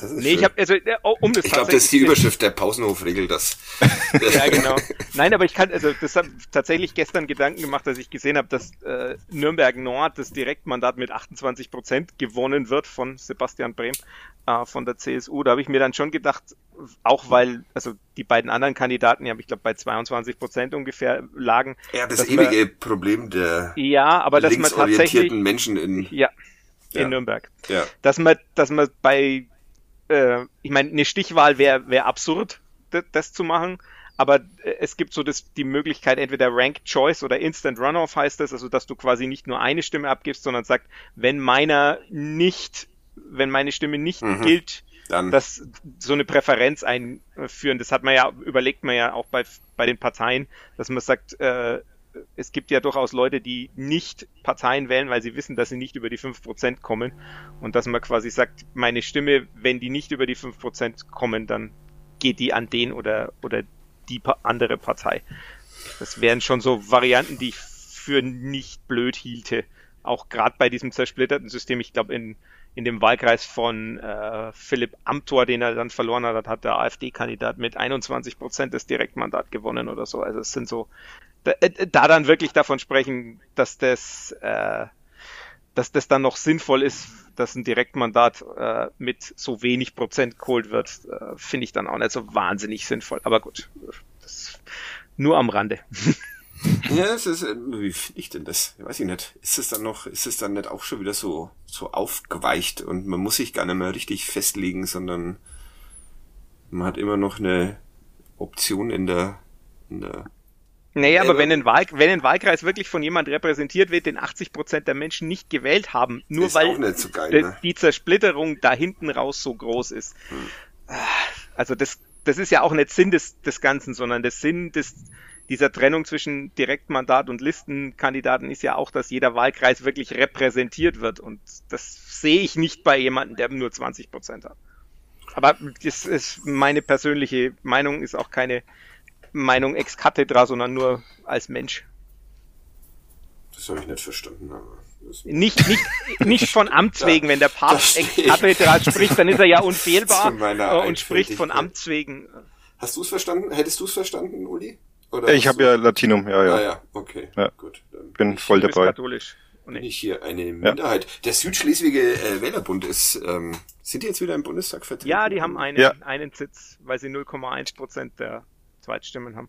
Das ist nee, schön. ich habe also oh, um das Ich glaube, das ist die Überschrift der Pausenhof regelt das. [laughs] ja, genau. [laughs] Nein, aber ich kann also das habe tatsächlich gestern Gedanken gemacht, als ich gesehen habe, dass äh, Nürnberg Nord das Direktmandat mit 28 Prozent gewonnen wird von Sebastian Brehm äh, von der CSU. Da habe ich mir dann schon gedacht, auch weil also die beiden anderen Kandidaten ja, ich glaube bei 22 Prozent ungefähr lagen. Ja, das ewige man, Problem der ja, aber dass man tatsächlich Menschen in ja in ja. Nürnberg. Ja. Dass man, dass man bei äh, ich meine, eine Stichwahl wäre wär absurd, das zu machen, aber äh, es gibt so das, die Möglichkeit, entweder Ranked Choice oder Instant Runoff heißt das, also dass du quasi nicht nur eine Stimme abgibst, sondern sagt, wenn meiner nicht, wenn meine Stimme nicht mhm. gilt, dann. dass so eine Präferenz einführen. Das hat man ja, überlegt man ja auch bei, bei den Parteien, dass man sagt, äh, es gibt ja durchaus Leute, die nicht Parteien wählen, weil sie wissen, dass sie nicht über die 5% kommen. Und dass man quasi sagt, meine Stimme, wenn die nicht über die 5% kommen, dann geht die an den oder, oder die andere Partei. Das wären schon so Varianten, die ich für nicht blöd hielte. Auch gerade bei diesem zersplitterten System. Ich glaube, in, in dem Wahlkreis von äh, Philipp Amthor, den er dann verloren hat, hat der AfD-Kandidat mit 21 Prozent das Direktmandat gewonnen oder so. Also es sind so da, äh, da dann wirklich davon sprechen, dass das, äh, dass das dann noch sinnvoll ist, dass ein Direktmandat äh, mit so wenig Prozent geholt wird, äh, finde ich dann auch nicht so wahnsinnig sinnvoll. Aber gut, das nur am Rande. [laughs] Ja, es ist, äh, wie finde ich denn das? Weiß ich nicht. Ist es dann noch, ist es dann nicht auch schon wieder so, so aufgeweicht und man muss sich gar nicht mehr richtig festlegen, sondern man hat immer noch eine Option in der, in der Nee, aber wenn ein, Wahl, wenn ein Wahlkreis wirklich von jemand repräsentiert wird, den 80 Prozent der Menschen nicht gewählt haben, nur ist weil so geil, die, ne? die Zersplitterung da hinten raus so groß ist. Hm. Also das, das ist ja auch nicht Sinn des, des Ganzen, sondern der Sinn des, dieser Trennung zwischen Direktmandat und Listenkandidaten ist ja auch, dass jeder Wahlkreis wirklich repräsentiert wird. Und das sehe ich nicht bei jemandem, der nur 20 Prozent hat. Aber das ist meine persönliche Meinung, ist auch keine Meinung ex cathedra, sondern nur als Mensch. Das habe ich nicht verstanden, aber. Nicht, nicht, nicht von Amts [laughs] wegen, wenn der Papst ex ich. cathedra spricht, dann ist er ja [laughs] unfehlbar äh, und spricht von. Amts wegen. Hast du es verstanden? Hättest du es verstanden, Uli? Oder Ich hast habe ja Latinum, ja, ja. Ah ja, okay. Ja. Gut. Dann Bin voll dabei. katholisch. Und bin ich- ich hier eine Minderheit. Der Südschleswige äh, Wählerbund ist, ähm, sind die jetzt wieder im Bundestag vertreten? Ja, die haben einen, Ja. einen Sitz, weil sie 0,1 Prozent der Zweitstimmen haben.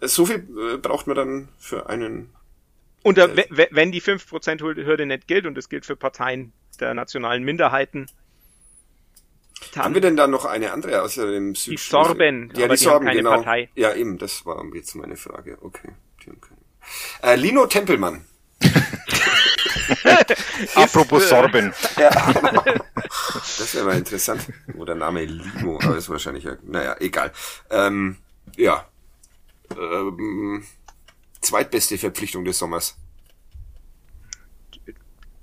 Äh, So viel äh, braucht man dann für einen. Und da, we- wenn die 5% Hürde nicht gilt, und das gilt für Parteien der nationalen Minderheiten, Haben dann wir denn da noch eine andere außer dem Südschleswig? Sorben, Ja, aber die die haben Sorben, keine genau. Partei. Ja, eben, das war jetzt meine Frage. Okay. Die haben keine. Äh, Lino Tempelmann. [laughs] Apropos Sorben. Das wäre mal interessant. Wo der Name Lino, aber ist wahrscheinlich ja, naja, egal. Ähm, ja. Ähm, zweitbeste Verpflichtung des Sommers.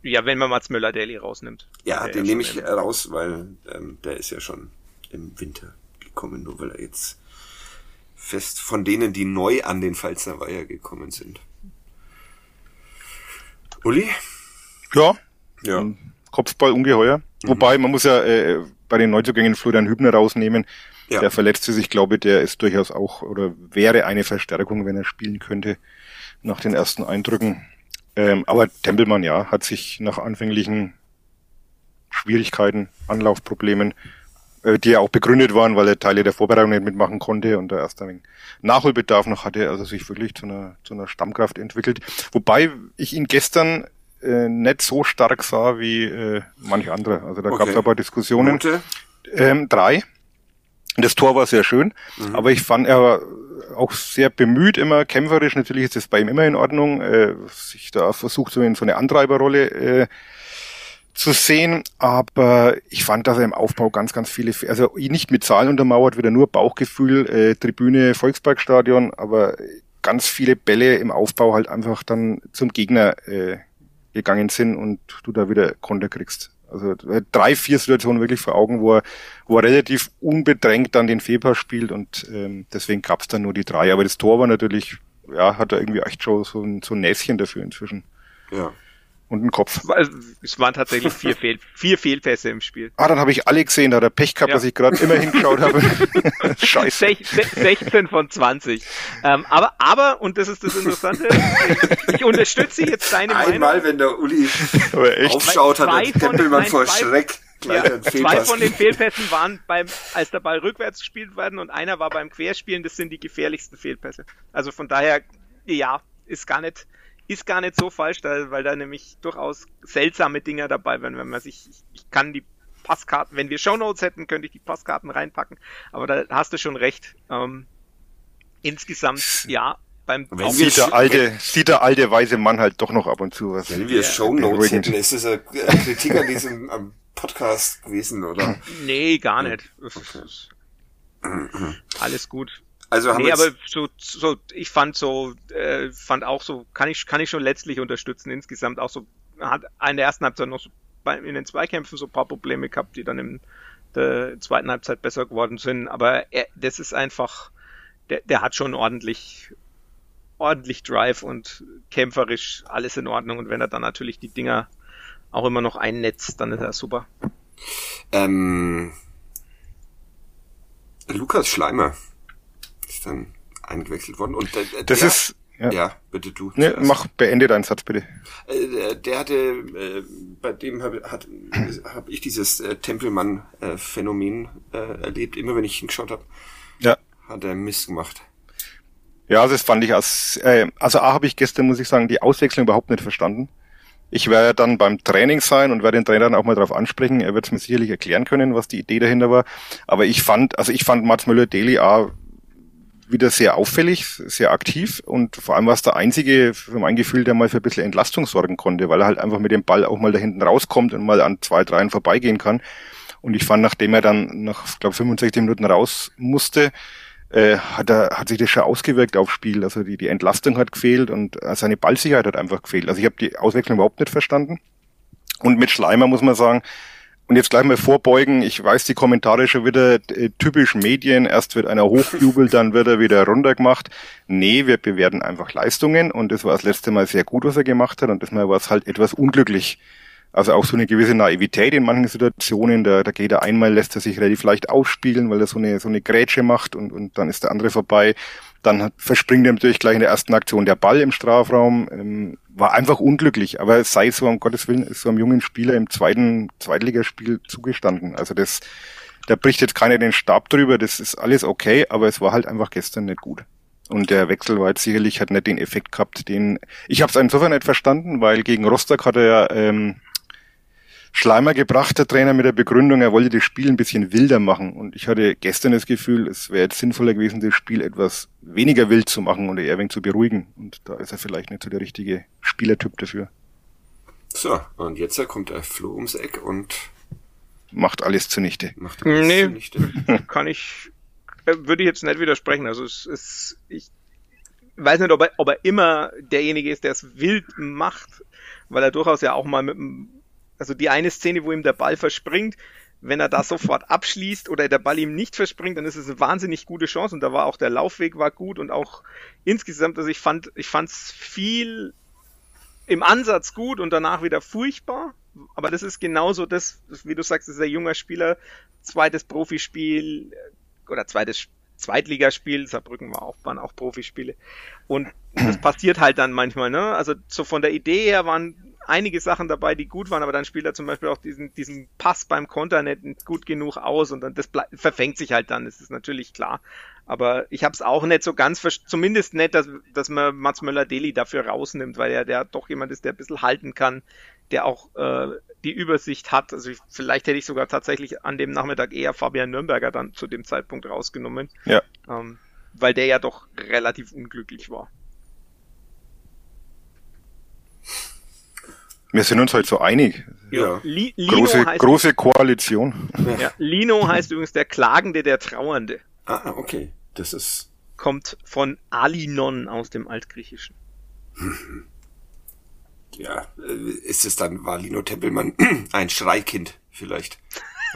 ja, wenn man Mats Müller-Daly rausnimmt. Ja, den ja nehme ich raus, weil ähm, der ist ja schon im Winter gekommen, nur weil er jetzt fest von denen, die neu an den Pfalzer Weiher gekommen sind. Uli? Ja, Ja. Kopfball ungeheuer. Wobei, man muss ja äh, bei den Neuzugängen Florian Hübner rausnehmen. Ja. Der verletzte sich, glaube ich, der ist durchaus auch oder wäre eine Verstärkung, wenn er spielen könnte, nach den ersten Eindrücken. Ähm, aber Tempelmann, ja, hat sich nach anfänglichen Schwierigkeiten, Anlaufproblemen, die ja auch begründet waren, weil er Teile der Vorbereitung nicht mitmachen konnte und da erst ein Nachholbedarf noch hatte, also sich wirklich zu einer, zu einer Stammkraft entwickelt. Wobei ich ihn gestern äh, nicht so stark sah wie äh, manch andere. Also da Okay. gab es aber Diskussionen. Note? Ähm, drei. Das Tor war sehr schön, aber ich fand, er auch sehr bemüht, immer kämpferisch. Natürlich ist das bei ihm immer in Ordnung, äh, sich da versucht, so in so eine Antreiberrolle äh, zu sehen. Aber ich fand, dass er im Aufbau ganz, ganz viele, also nicht mit Zahlen untermauert, wieder nur Bauchgefühl, äh, Tribüne, Volksparkstadion, aber ganz viele Bälle im Aufbau halt einfach dann zum Gegner äh, gegangen sind und du da wieder Konter kriegst. Also äh, drei, vier Situationen wirklich vor Augen, wo er, wo er relativ unbedrängt dann den Fehlpass spielt und ähm, deswegen gab's dann nur die drei. Aber das Tor war natürlich, ja, hat er irgendwie echt schon so ein, so ein Näschen dafür inzwischen Ja. Und einen Kopf. Es waren tatsächlich vier, Fehl, vier Fehlpässe im Spiel. Ah, dann habe ich alle gesehen, da hat er Pech gehabt, Ja. dass ich gerade immer hingeschaut habe. [laughs] Scheiße. Sech- se- 16 von 20. Ähm, aber, aber, und das ist das Interessante, ich, ich unterstütze jetzt deine Einmal, Meinung. wenn der Uli Aber echt. [laughs] aufschaut, hat der Tempelmann vor zwei- Schreck Ja, zwei von den [laughs] Fehlpässen waren beim, als der Ball rückwärts gespielt werden und einer war beim Querspielen. Das sind die gefährlichsten Fehlpässe. Also von daher, ja, ist gar nicht, ist gar nicht so falsch, da, weil da nämlich durchaus seltsame Dinger dabei wären, wenn man sich, ich, ich kann die Passkarten, wenn wir Shownotes hätten, könnte ich die Passkarten reinpacken. Aber da hast du schon recht. Ähm, insgesamt, ja, beim Wenn Sieht der alte, sieht der alte weise Mann halt doch noch ab und zu was. Wenn wir Ja, Shownotes hätten, ist das eine äh, Kritik an diesem am Podcast gewesen, oder? Nee, gar nicht. Ist- Alles gut. Also haben Nee, aber so, so, ich fand so, äh, fand auch so, kann ich, kann ich schon letztlich unterstützen. Insgesamt auch so, hat in der ersten Halbzeit noch so bei, in den Zweikämpfen so ein paar Probleme gehabt, die dann in der zweiten Halbzeit besser geworden sind. Aber er, das ist einfach, der, der hat schon ordentlich, ordentlich Drive und kämpferisch alles in Ordnung. Und wenn er dann natürlich die Dinger auch immer noch einnetzt, dann ist er super. ähm, Lukas Schleimer ist dann eingewechselt worden und der, Das der, ist, ja. ja, bitte du. Ne, zuerst. mach, beende deinen Satz bitte. Äh, der- hatte, äh, bei dem habe hat, [coughs] hab ich dieses äh, Tempelmann-Phänomen äh, erlebt. Immer wenn ich hingeschaut habe, Ja. hat er Mist gemacht. Ja, das fand ich als, äh, also A habe ich gestern, muss ich sagen, die Auswechslung überhaupt nicht verstanden. Ich werde dann beim Training sein und werde den Trainer dann auch mal darauf ansprechen. Er wird es mir sicherlich erklären können, was die Idee dahinter war. Aber ich fand, also ich fand Mats Müller-Deli A wieder sehr auffällig, sehr aktiv und vor allem war es der einzige, für mein Gefühl, der mal für ein bisschen Entlastung sorgen konnte, weil er halt einfach mit dem Ball auch mal da hinten rauskommt und mal an zwei, dreien vorbeigehen kann. Und ich fand, nachdem er dann nach, glaube 65 Minuten raus musste, äh, hat, er, hat sich das schon ausgewirkt aufs Spiel. Also die, die Entlastung hat gefehlt und äh, seine Ballsicherheit hat einfach gefehlt. Also ich habe die Auswechslung überhaupt nicht verstanden. Und mit Schleimer muss man sagen, und jetzt gleich mal vorbeugen, ich weiß die Kommentare schon wieder, äh, typisch Medien, erst wird einer hochjubelt, dann wird er wieder runtergemacht. Nee, wir bewerten einfach Leistungen und das war das letzte Mal sehr gut, was er gemacht hat und das Mal war es halt etwas unglücklich. Also auch so eine gewisse Naivität in manchen Situationen. Da, da geht er einmal, lässt er sich relativ leicht ausspielen, weil er so eine, so eine Grätsche macht und, und dann ist der andere vorbei. Dann verspringt er natürlich gleich in der ersten Aktion der Ball im Strafraum. Ähm, war einfach unglücklich, aber es sei so, um Gottes Willen, ist so einem jungen Spieler im zweiten Zweitligaspiel zugestanden. Also das, da bricht jetzt keiner den Stab drüber, das ist alles okay, aber es war halt einfach gestern nicht gut. Und der Wechsel war jetzt sicherlich, hat nicht den Effekt gehabt, den, ich habe es insofern nicht verstanden, weil gegen Rostock hat er ja ähm, Schleimer gebracht, der Trainer, mit der Begründung, er wollte das Spiel ein bisschen wilder machen. Und ich hatte gestern das Gefühl, es wäre jetzt sinnvoller gewesen, das Spiel etwas weniger wild zu machen ein wenig zu beruhigen. Und da ist er vielleicht nicht so der richtige Spielertyp dafür. So, und jetzt kommt der Flo ums Eck und macht alles zunichte. Macht alles nee, zunichte. [laughs] kann ich, äh, würde ich jetzt nicht widersprechen. Also es ist, ich weiß nicht, ob er, ob er immer derjenige ist, der es wild macht, weil er durchaus ja auch mal mit einem also die eine Szene, wo ihm der Ball verspringt, wenn er da sofort abschließt oder der Ball ihm nicht verspringt, dann ist es eine wahnsinnig gute Chance und da war auch der Laufweg war gut und auch insgesamt, also ich fand, ich fand's viel im Ansatz gut und danach wieder furchtbar, aber das ist genauso das, wie du sagst, ist ein junger Spieler, zweites Profispiel oder zweites Zweitligaspiel, Saarbrücken war auch, waren auch Profispiele. Und das passiert halt dann manchmal, ne? Also so von der Idee her waren einige Sachen dabei, die gut waren, aber dann spielt er zum Beispiel auch diesen, diesen Pass beim Konter nicht gut genug aus und dann das verfängt sich halt dann, das ist natürlich klar. Aber ich habe es auch nicht so ganz, zumindest nicht, dass, dass man Mats Möller-Deli dafür rausnimmt, weil er der doch jemand ist, der ein bisschen halten kann, der auch äh, die Übersicht hat. Also ich, vielleicht hätte ich sogar tatsächlich an dem Nachmittag eher Fabian Nürnberger dann zu dem Zeitpunkt rausgenommen. Ja. Ähm, weil der ja doch relativ unglücklich war. Wir sind uns halt so einig. Ja. Li große, große Koalition. Ja. Lino heißt übrigens der Klagende, der Trauernde. Ah, okay. Das ist. Kommt von Alinon aus dem Altgriechischen. [laughs] Ja, äh, ist es dann, war Lino Tempelmann [clears throat] ein Schreikind vielleicht?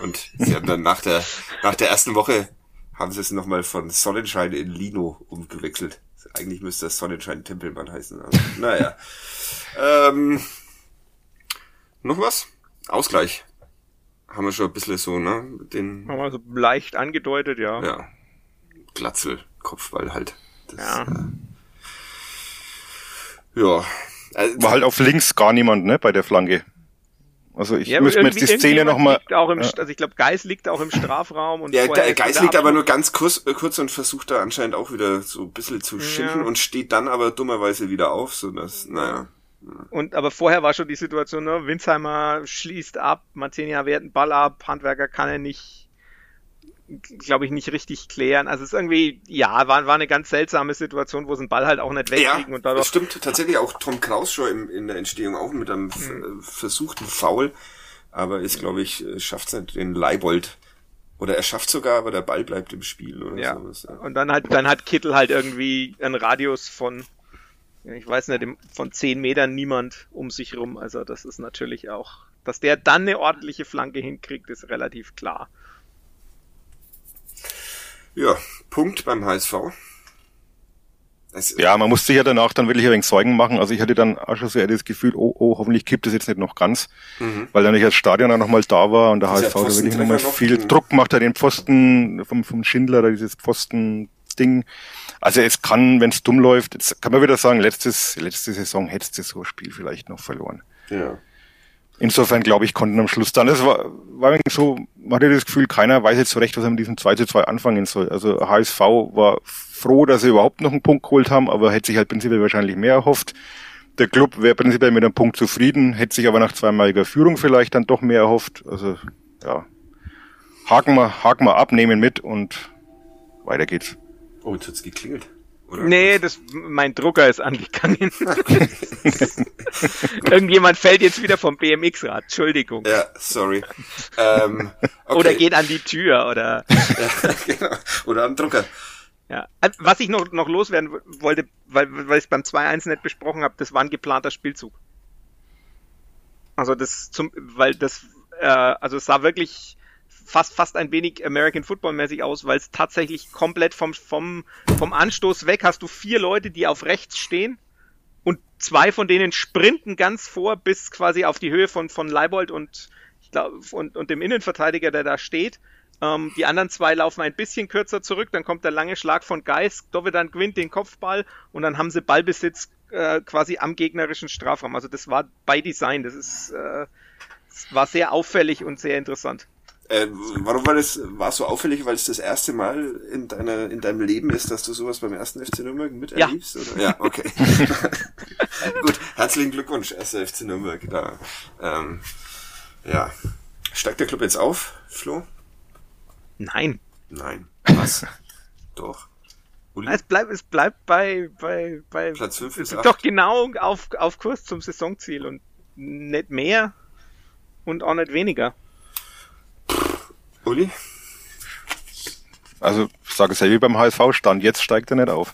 Und sie haben dann nach der, nach der ersten Woche haben sie es nochmal von Sonnenschein in Lino umgewechselt. Eigentlich müsste das Sonnenschein Tempelmann heißen. Aber, naja. [laughs] ähm, noch was? Ausgleich. Haben wir schon ein bisschen so, ne? Den, Haben wir so leicht angedeutet, ja. Ja. Glatzel, Kopfball halt. Das, ja. Äh, ja. Also, War halt auf links gar niemand, ne, bei der Flanke. Also ich ja, müsste mir jetzt die Szene nochmal. Ja. Also ich glaube, Geis liegt auch im [laughs] Strafraum und Ja, Geis liegt aber nur ganz kurz, äh, kurz und versucht da anscheinend auch wieder so ein bisschen zu schinden ja. und steht dann aber dummerweise wieder auf, so dass, naja. Und aber vorher war schon die Situation, ne? Winsheimer schließt ab, Martinia wehrt einen Ball ab, Handwerker kann er nicht, glaube ich, nicht richtig klären. Also es ist irgendwie, ja, war, war eine ganz seltsame Situation, wo sie den Ball halt auch nicht wegkriegen. Ja, und dadurch das stimmt tatsächlich auch Tom Kraus schon in, in der Entstehung auch mit einem mhm. versuchten Foul. Aber ist, glaube ich, schafft es nicht den Leibold oder er schafft sogar, aber der Ball bleibt im Spiel oder ja. sowas. Ja. Und dann hat, dann hat Kittel halt irgendwie einen Radius von ich weiß nicht, von zehn Metern niemand um sich rum. Also das ist natürlich auch, dass der dann eine ordentliche Flanke hinkriegt, ist relativ klar. Ja, Punkt beim HSV. Ja, man musste ja danach dann wirklich ein wenig Sorgen machen. Also ich hatte dann auch schon so das Gefühl, oh, oh, hoffentlich kippt es jetzt nicht noch ganz, mhm. weil dann nicht das Stadion auch nochmal da war und der HSV da wirklich nochmal viel Druck macht, hat den Pfosten vom, vom Schindler, da dieses Pfosten-Ding. Also es kann, wenn es dumm läuft, jetzt kann man wieder sagen, letztes, letzte Saison hättest du so ein Spiel vielleicht noch verloren. Ja. Insofern glaube ich, konnten am Schluss dann, es war, war so, man hatte das Gefühl, keiner weiß jetzt so recht, was er mit diesem 2 zu 2 anfangen soll. Also HSV war froh, dass sie überhaupt noch einen Punkt geholt haben, aber hätte sich halt prinzipiell wahrscheinlich mehr erhofft. Der Club wäre prinzipiell mit einem Punkt zufrieden, hätte sich aber nach zweimaliger Führung vielleicht dann doch mehr erhofft. Also ja, haken wir, haken wir ab, nehmen mit und weiter geht's. Oh, jetzt hat's geklingelt. Oder? Nee, das, mein Drucker ist angegangen. [laughs] Irgendjemand fällt jetzt wieder vom BMX-Rad. Entschuldigung. Ja, sorry. Ähm, okay. Oder geht an die Tür oder. [laughs] ja, genau. Oder am Drucker. Ja. Was ich noch, noch loswerden wollte, weil, weil ich es beim 2-1 nicht besprochen habe, das war ein geplanter Spielzug. Also das zum, weil das, äh, also es sah wirklich fast fast ein wenig American Football mäßig aus, weil es tatsächlich komplett vom vom vom Anstoß weg hast du vier Leute, die auf rechts stehen und zwei von denen sprinten ganz vor bis quasi auf die Höhe von von Leibold und ich glaube und und dem Innenverteidiger, der da steht. Ähm, die anderen zwei laufen ein bisschen kürzer zurück, dann kommt der lange Schlag von Geis, Dovedan gewinnt den Kopfball und dann haben sie Ballbesitz äh, quasi am gegnerischen Strafraum. Also das war bei Design, das ist äh, das war sehr auffällig und sehr interessant. Äh, warum war das war so auffällig, weil es das erste Mal in deiner in deinem Leben ist, dass du sowas beim ersten FC Nürnberg miterlebst? Ja. Oder? ja, okay. [laughs] Gut, herzlichen Glückwunsch, erster FC Nürnberg. Da, ähm, ja, steigt der Club jetzt auf, Flo? Nein. Nein. Was? [laughs] Doch. Uli? Es bleibt es bleibt bei bei bei Platz 5 bis 8. doch genau auf auf Kurs zum Saisonziel und nicht mehr und auch nicht weniger. Uli? Also, ich sage es ja wie beim HSV-Stand, jetzt steigt er nicht auf.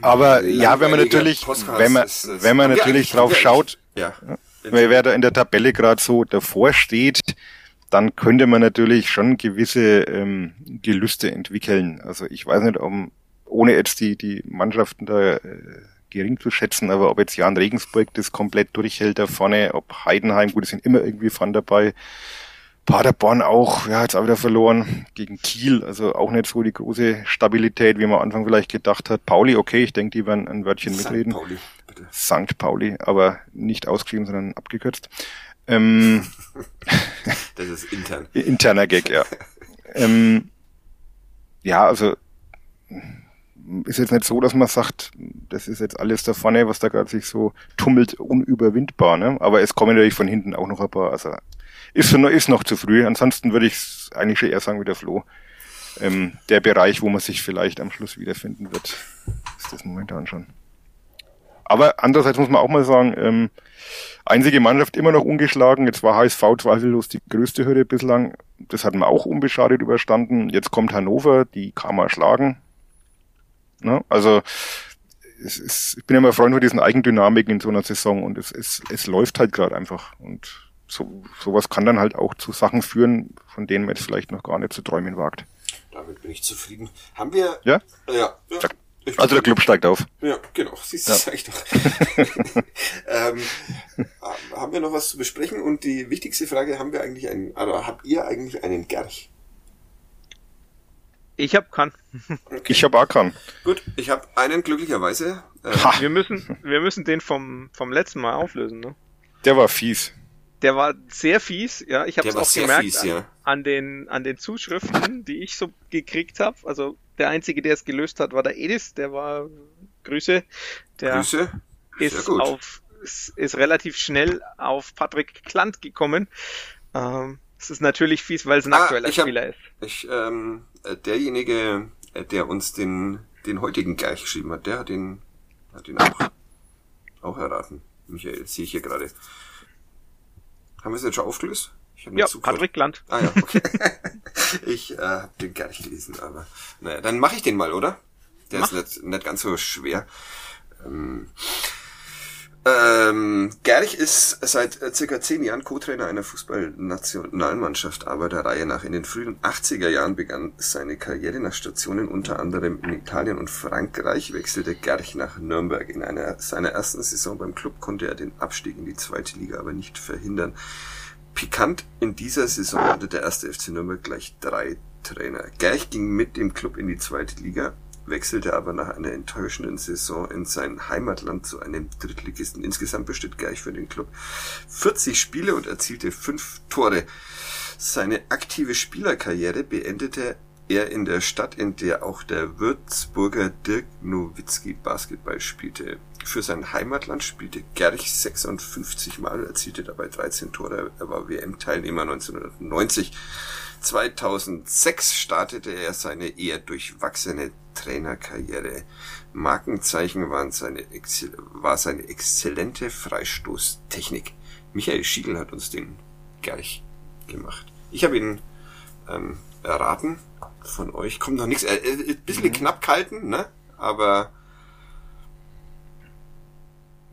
Aber ja, wenn man natürlich, wenn man, ist es. wenn man natürlich drauf schaut, Ja. wer, da in der Tabelle gerade so davor steht, dann könnte man natürlich schon gewisse ähm, Gelüste entwickeln. Also ich weiß nicht, ob, ohne jetzt die, die Mannschaften da äh, gering zu schätzen, aber ob jetzt Jan Regensburg das komplett durchhält da vorne, ob Heidenheim, gut, es sind immer irgendwie von dabei, Paderborn auch, ja, jetzt auch wieder verloren gegen Kiel, also auch nicht so die große Stabilität, wie man am Anfang vielleicht gedacht hat. Pauli, okay, ich denke, die werden ein Wörtchen St. mitreden. Pauli, bitte. St. Pauli, aber nicht ausgeschrieben, sondern abgekürzt. Ähm, [laughs] Das ist intern. [laughs] interner Gag, ja. ähm, ja, also ist jetzt nicht so, dass man sagt, das ist jetzt alles da vorne, was da gerade sich so tummelt, unüberwindbar, ne? Aber es kommen natürlich von hinten auch noch ein paar. Also ist, ist noch zu früh. Ansonsten würde ich es eigentlich schon eher sagen wie der Flo. Ähm, der Bereich, wo man sich vielleicht am Schluss wiederfinden wird, ist das momentan schon. Aber andererseits muss man auch mal sagen, ähm, einzige Mannschaft immer noch ungeschlagen. Jetzt war HSV zweifellos die größte Hürde bislang. Das hatten wir auch unbeschadet überstanden. Jetzt kommt Hannover, die kann man schlagen. Ne? Also ist, ich bin immer Freund von diesen Eigendynamiken in so einer Saison und es, es, es läuft halt gerade einfach. Und so, sowas kann dann halt auch zu Sachen führen, von denen man jetzt vielleicht noch gar nicht zu träumen wagt. Damit bin ich zufrieden. Haben wir. Ja? Ja. ja. Ich Also der Club steigt auf. Ja, genau. Siehst du, Ja. sag ich doch. [laughs] ähm, haben wir noch was zu besprechen? Und die wichtigste Frage, haben wir eigentlich einen, oder habt ihr eigentlich einen Gerch? Ich hab kann. Ich habe Akan. Gut, ich habe einen glücklicherweise. Äh, Wir müssen wir müssen den vom vom letzten Mal auflösen, ne? der war fies. Der war sehr fies, ja. Ich habe es auch sehr gemerkt fies, an, ja. an den an den Zuschriften, die ich so gekriegt habe. Also der einzige, der es gelöst hat, war der Edis. Der war Grüße. Der Grüße. Sehr ist gut. auf ist, ist relativ schnell auf Patrick Klant gekommen. Ähm, es ist natürlich fies, weil es ein Ah, aktueller hab- Spieler ist. Ich, ähm, äh, derjenige, äh, der uns den, den heutigen Gerch geschrieben hat, der hat den, hat den auch, auch erraten. Michael, sehe ich hier gerade. Haben wir es jetzt schon aufgelöst? Ich Ja, zugehört. Patrick Klant. Ah ja, okay. [laughs] ich äh, habe den gar nicht gelesen, aber naja, dann mache ich den mal, oder? Der Mach. ist nicht, nicht ganz so schwer. Ähm, ähm, Gerch ist seit äh, circa zehn Jahren Co-Trainer einer Fußballnationalmannschaft, aber der Reihe nach. In den frühen 80er Jahren begann seine Karriere nach Stationen unter anderem in Italien und Frankreich, wechselte Gerch nach Nürnberg. In einer seiner ersten Saison beim Club konnte er den Abstieg in die zweite Liga aber nicht verhindern. Pikant, in dieser Saison hatte der erste FC Nürnberg gleich drei Trainer. Gerch ging mit dem Club in die zweite Liga, wechselte aber nach einer enttäuschenden Saison in sein Heimatland zu einem Drittligisten. Insgesamt besteht gleich für den Club 40 Spiele und erzielte fünf Tore. Seine aktive Spielerkarriere beendete er in der Stadt, in der auch der Würzburger Dirk Nowitzki Basketball spielte. Für sein Heimatland spielte Gerch 56 Mal, erzielte dabei 13 Tore. Er war WM-Teilnehmer 1990. 2006 startete er seine eher durchwachsene Trainerkarriere. Markenzeichen waren seine war seine exzellente Freistoßtechnik. Michael Schiegel hat uns den Gerch gemacht. Ich habe ihn ähm, erraten von euch. Kommt noch nichts. Äh, äh, bisschen mhm. knapp kalten, ne? Aber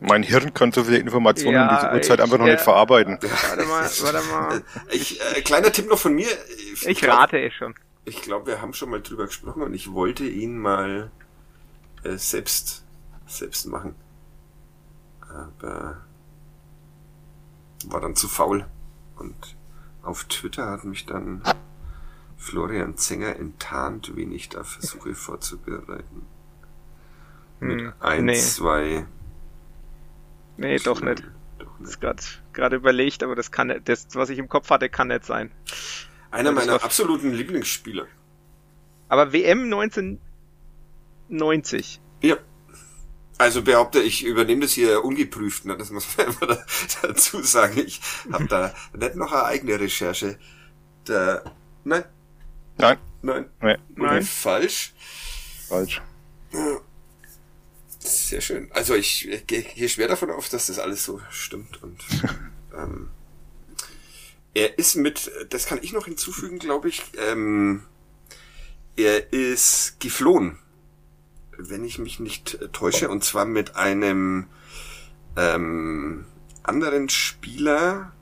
mein Hirn kann so viele Informationen ja, um diese Uhrzeit einfach noch nicht verarbeiten. Warte mal, warte mal. [laughs] Ich, äh, kleiner Tipp noch von mir. Ich, ich glaub, rate eh schon. Ich glaube, wir haben schon mal drüber gesprochen und ich wollte ihn mal äh, selbst selbst machen. Aber war dann zu faul. Und auf Twitter hat mich dann Florian Zenger enttarnt, wen ich da versuche [laughs] vorzubereiten. Mit hm, ein, nee. zwei Nee, doch nicht. Doch nicht. Das gerade überlegt, aber das kann nicht, das, was ich im Kopf hatte, kann nicht sein. Einer meiner absoluten Lieblingsspieler. Aber WM 1990. Ja. Also behaupte ich, übernehme das hier ungeprüft, ne? das muss man [laughs] immer da, dazu sagen. Ich habe da nicht noch eine eigene Recherche. Da, nein. Nein. Nein. Nein. Nein. Falsch. Falsch. Ja. Sehr schön. Also ich, gehe schwer davon auf, dass das alles so stimmt und [laughs] ähm, er ist mit, das kann ich noch hinzufügen, glaube ich, ähm, er ist geflohen, wenn ich mich nicht täusche, und zwar mit einem ähm, anderen Spieler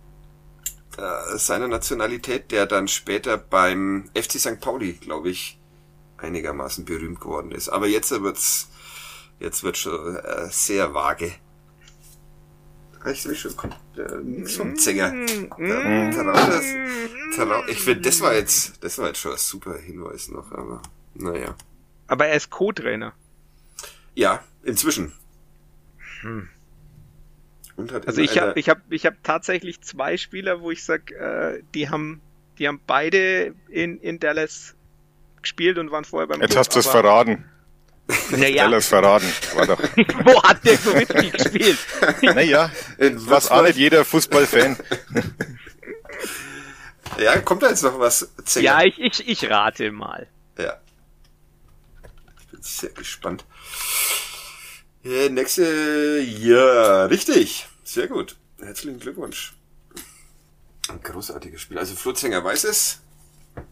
äh, seiner Nationalität, der dann später beim FC St. Pauli, glaube ich, einigermaßen berühmt geworden ist. Aber jetzt wird's Jetzt wird schon äh, sehr vage. Ich sehe schon, nichts vom Zänger. Äh, ich finde, das war jetzt, das war jetzt schon ein super Hinweis noch, aber naja. Aber er ist Co-Trainer. Ja, inzwischen. Hm. also ich habe ich hab, ich hab tatsächlich zwei Spieler, wo ich sag, äh, die haben die haben beide in, in Dallas gespielt und waren vorher beim Jetzt Club, hast du es verraten. Naja. Alles verraten. War doch. [laughs] Wo hat der Nowitzki gespielt? Naja, was auch nicht jeder Fußballfan. ja, kommt da jetzt noch was? Zänger? Ja, ich, ich, ich rate mal. Ja. Ich bin sehr gespannt. Ja, nächste, ja, richtig. Sehr gut. Herzlichen Glückwunsch. Ein großartiges Spiel. Also Flutzinger weiß es.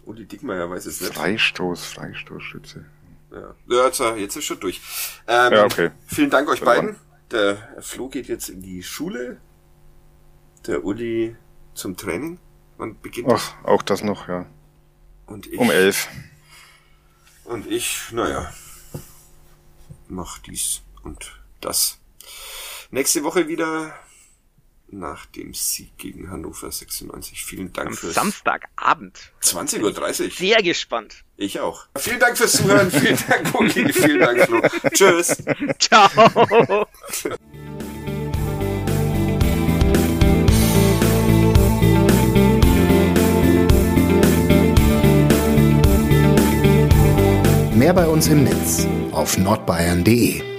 Uli Dickmeier weiß es nicht. Freistoß, Freistoßschütze. Ja, ja jetzt, jetzt ist schon durch. Ähm, ja, okay. Vielen Dank euch beiden. Der Flo geht jetzt in die Schule. Der Uli zum Training. Wann beginnt Ach, auch das noch, ja. Und ich, um elf. Und ich, naja, mach dies und das. Nächste Woche wieder nach dem Sieg gegen Hannover 96. Vielen Dank Am fürs Samstagabend. 20.30 Uhr. Sehr gespannt. Ich auch. Vielen Dank fürs Zuhören. [laughs] vielen Dank, Uli. Vielen Dank, Flo. Tschüss. [laughs] Ciao. Mehr bei uns im Netz auf nordbayern.de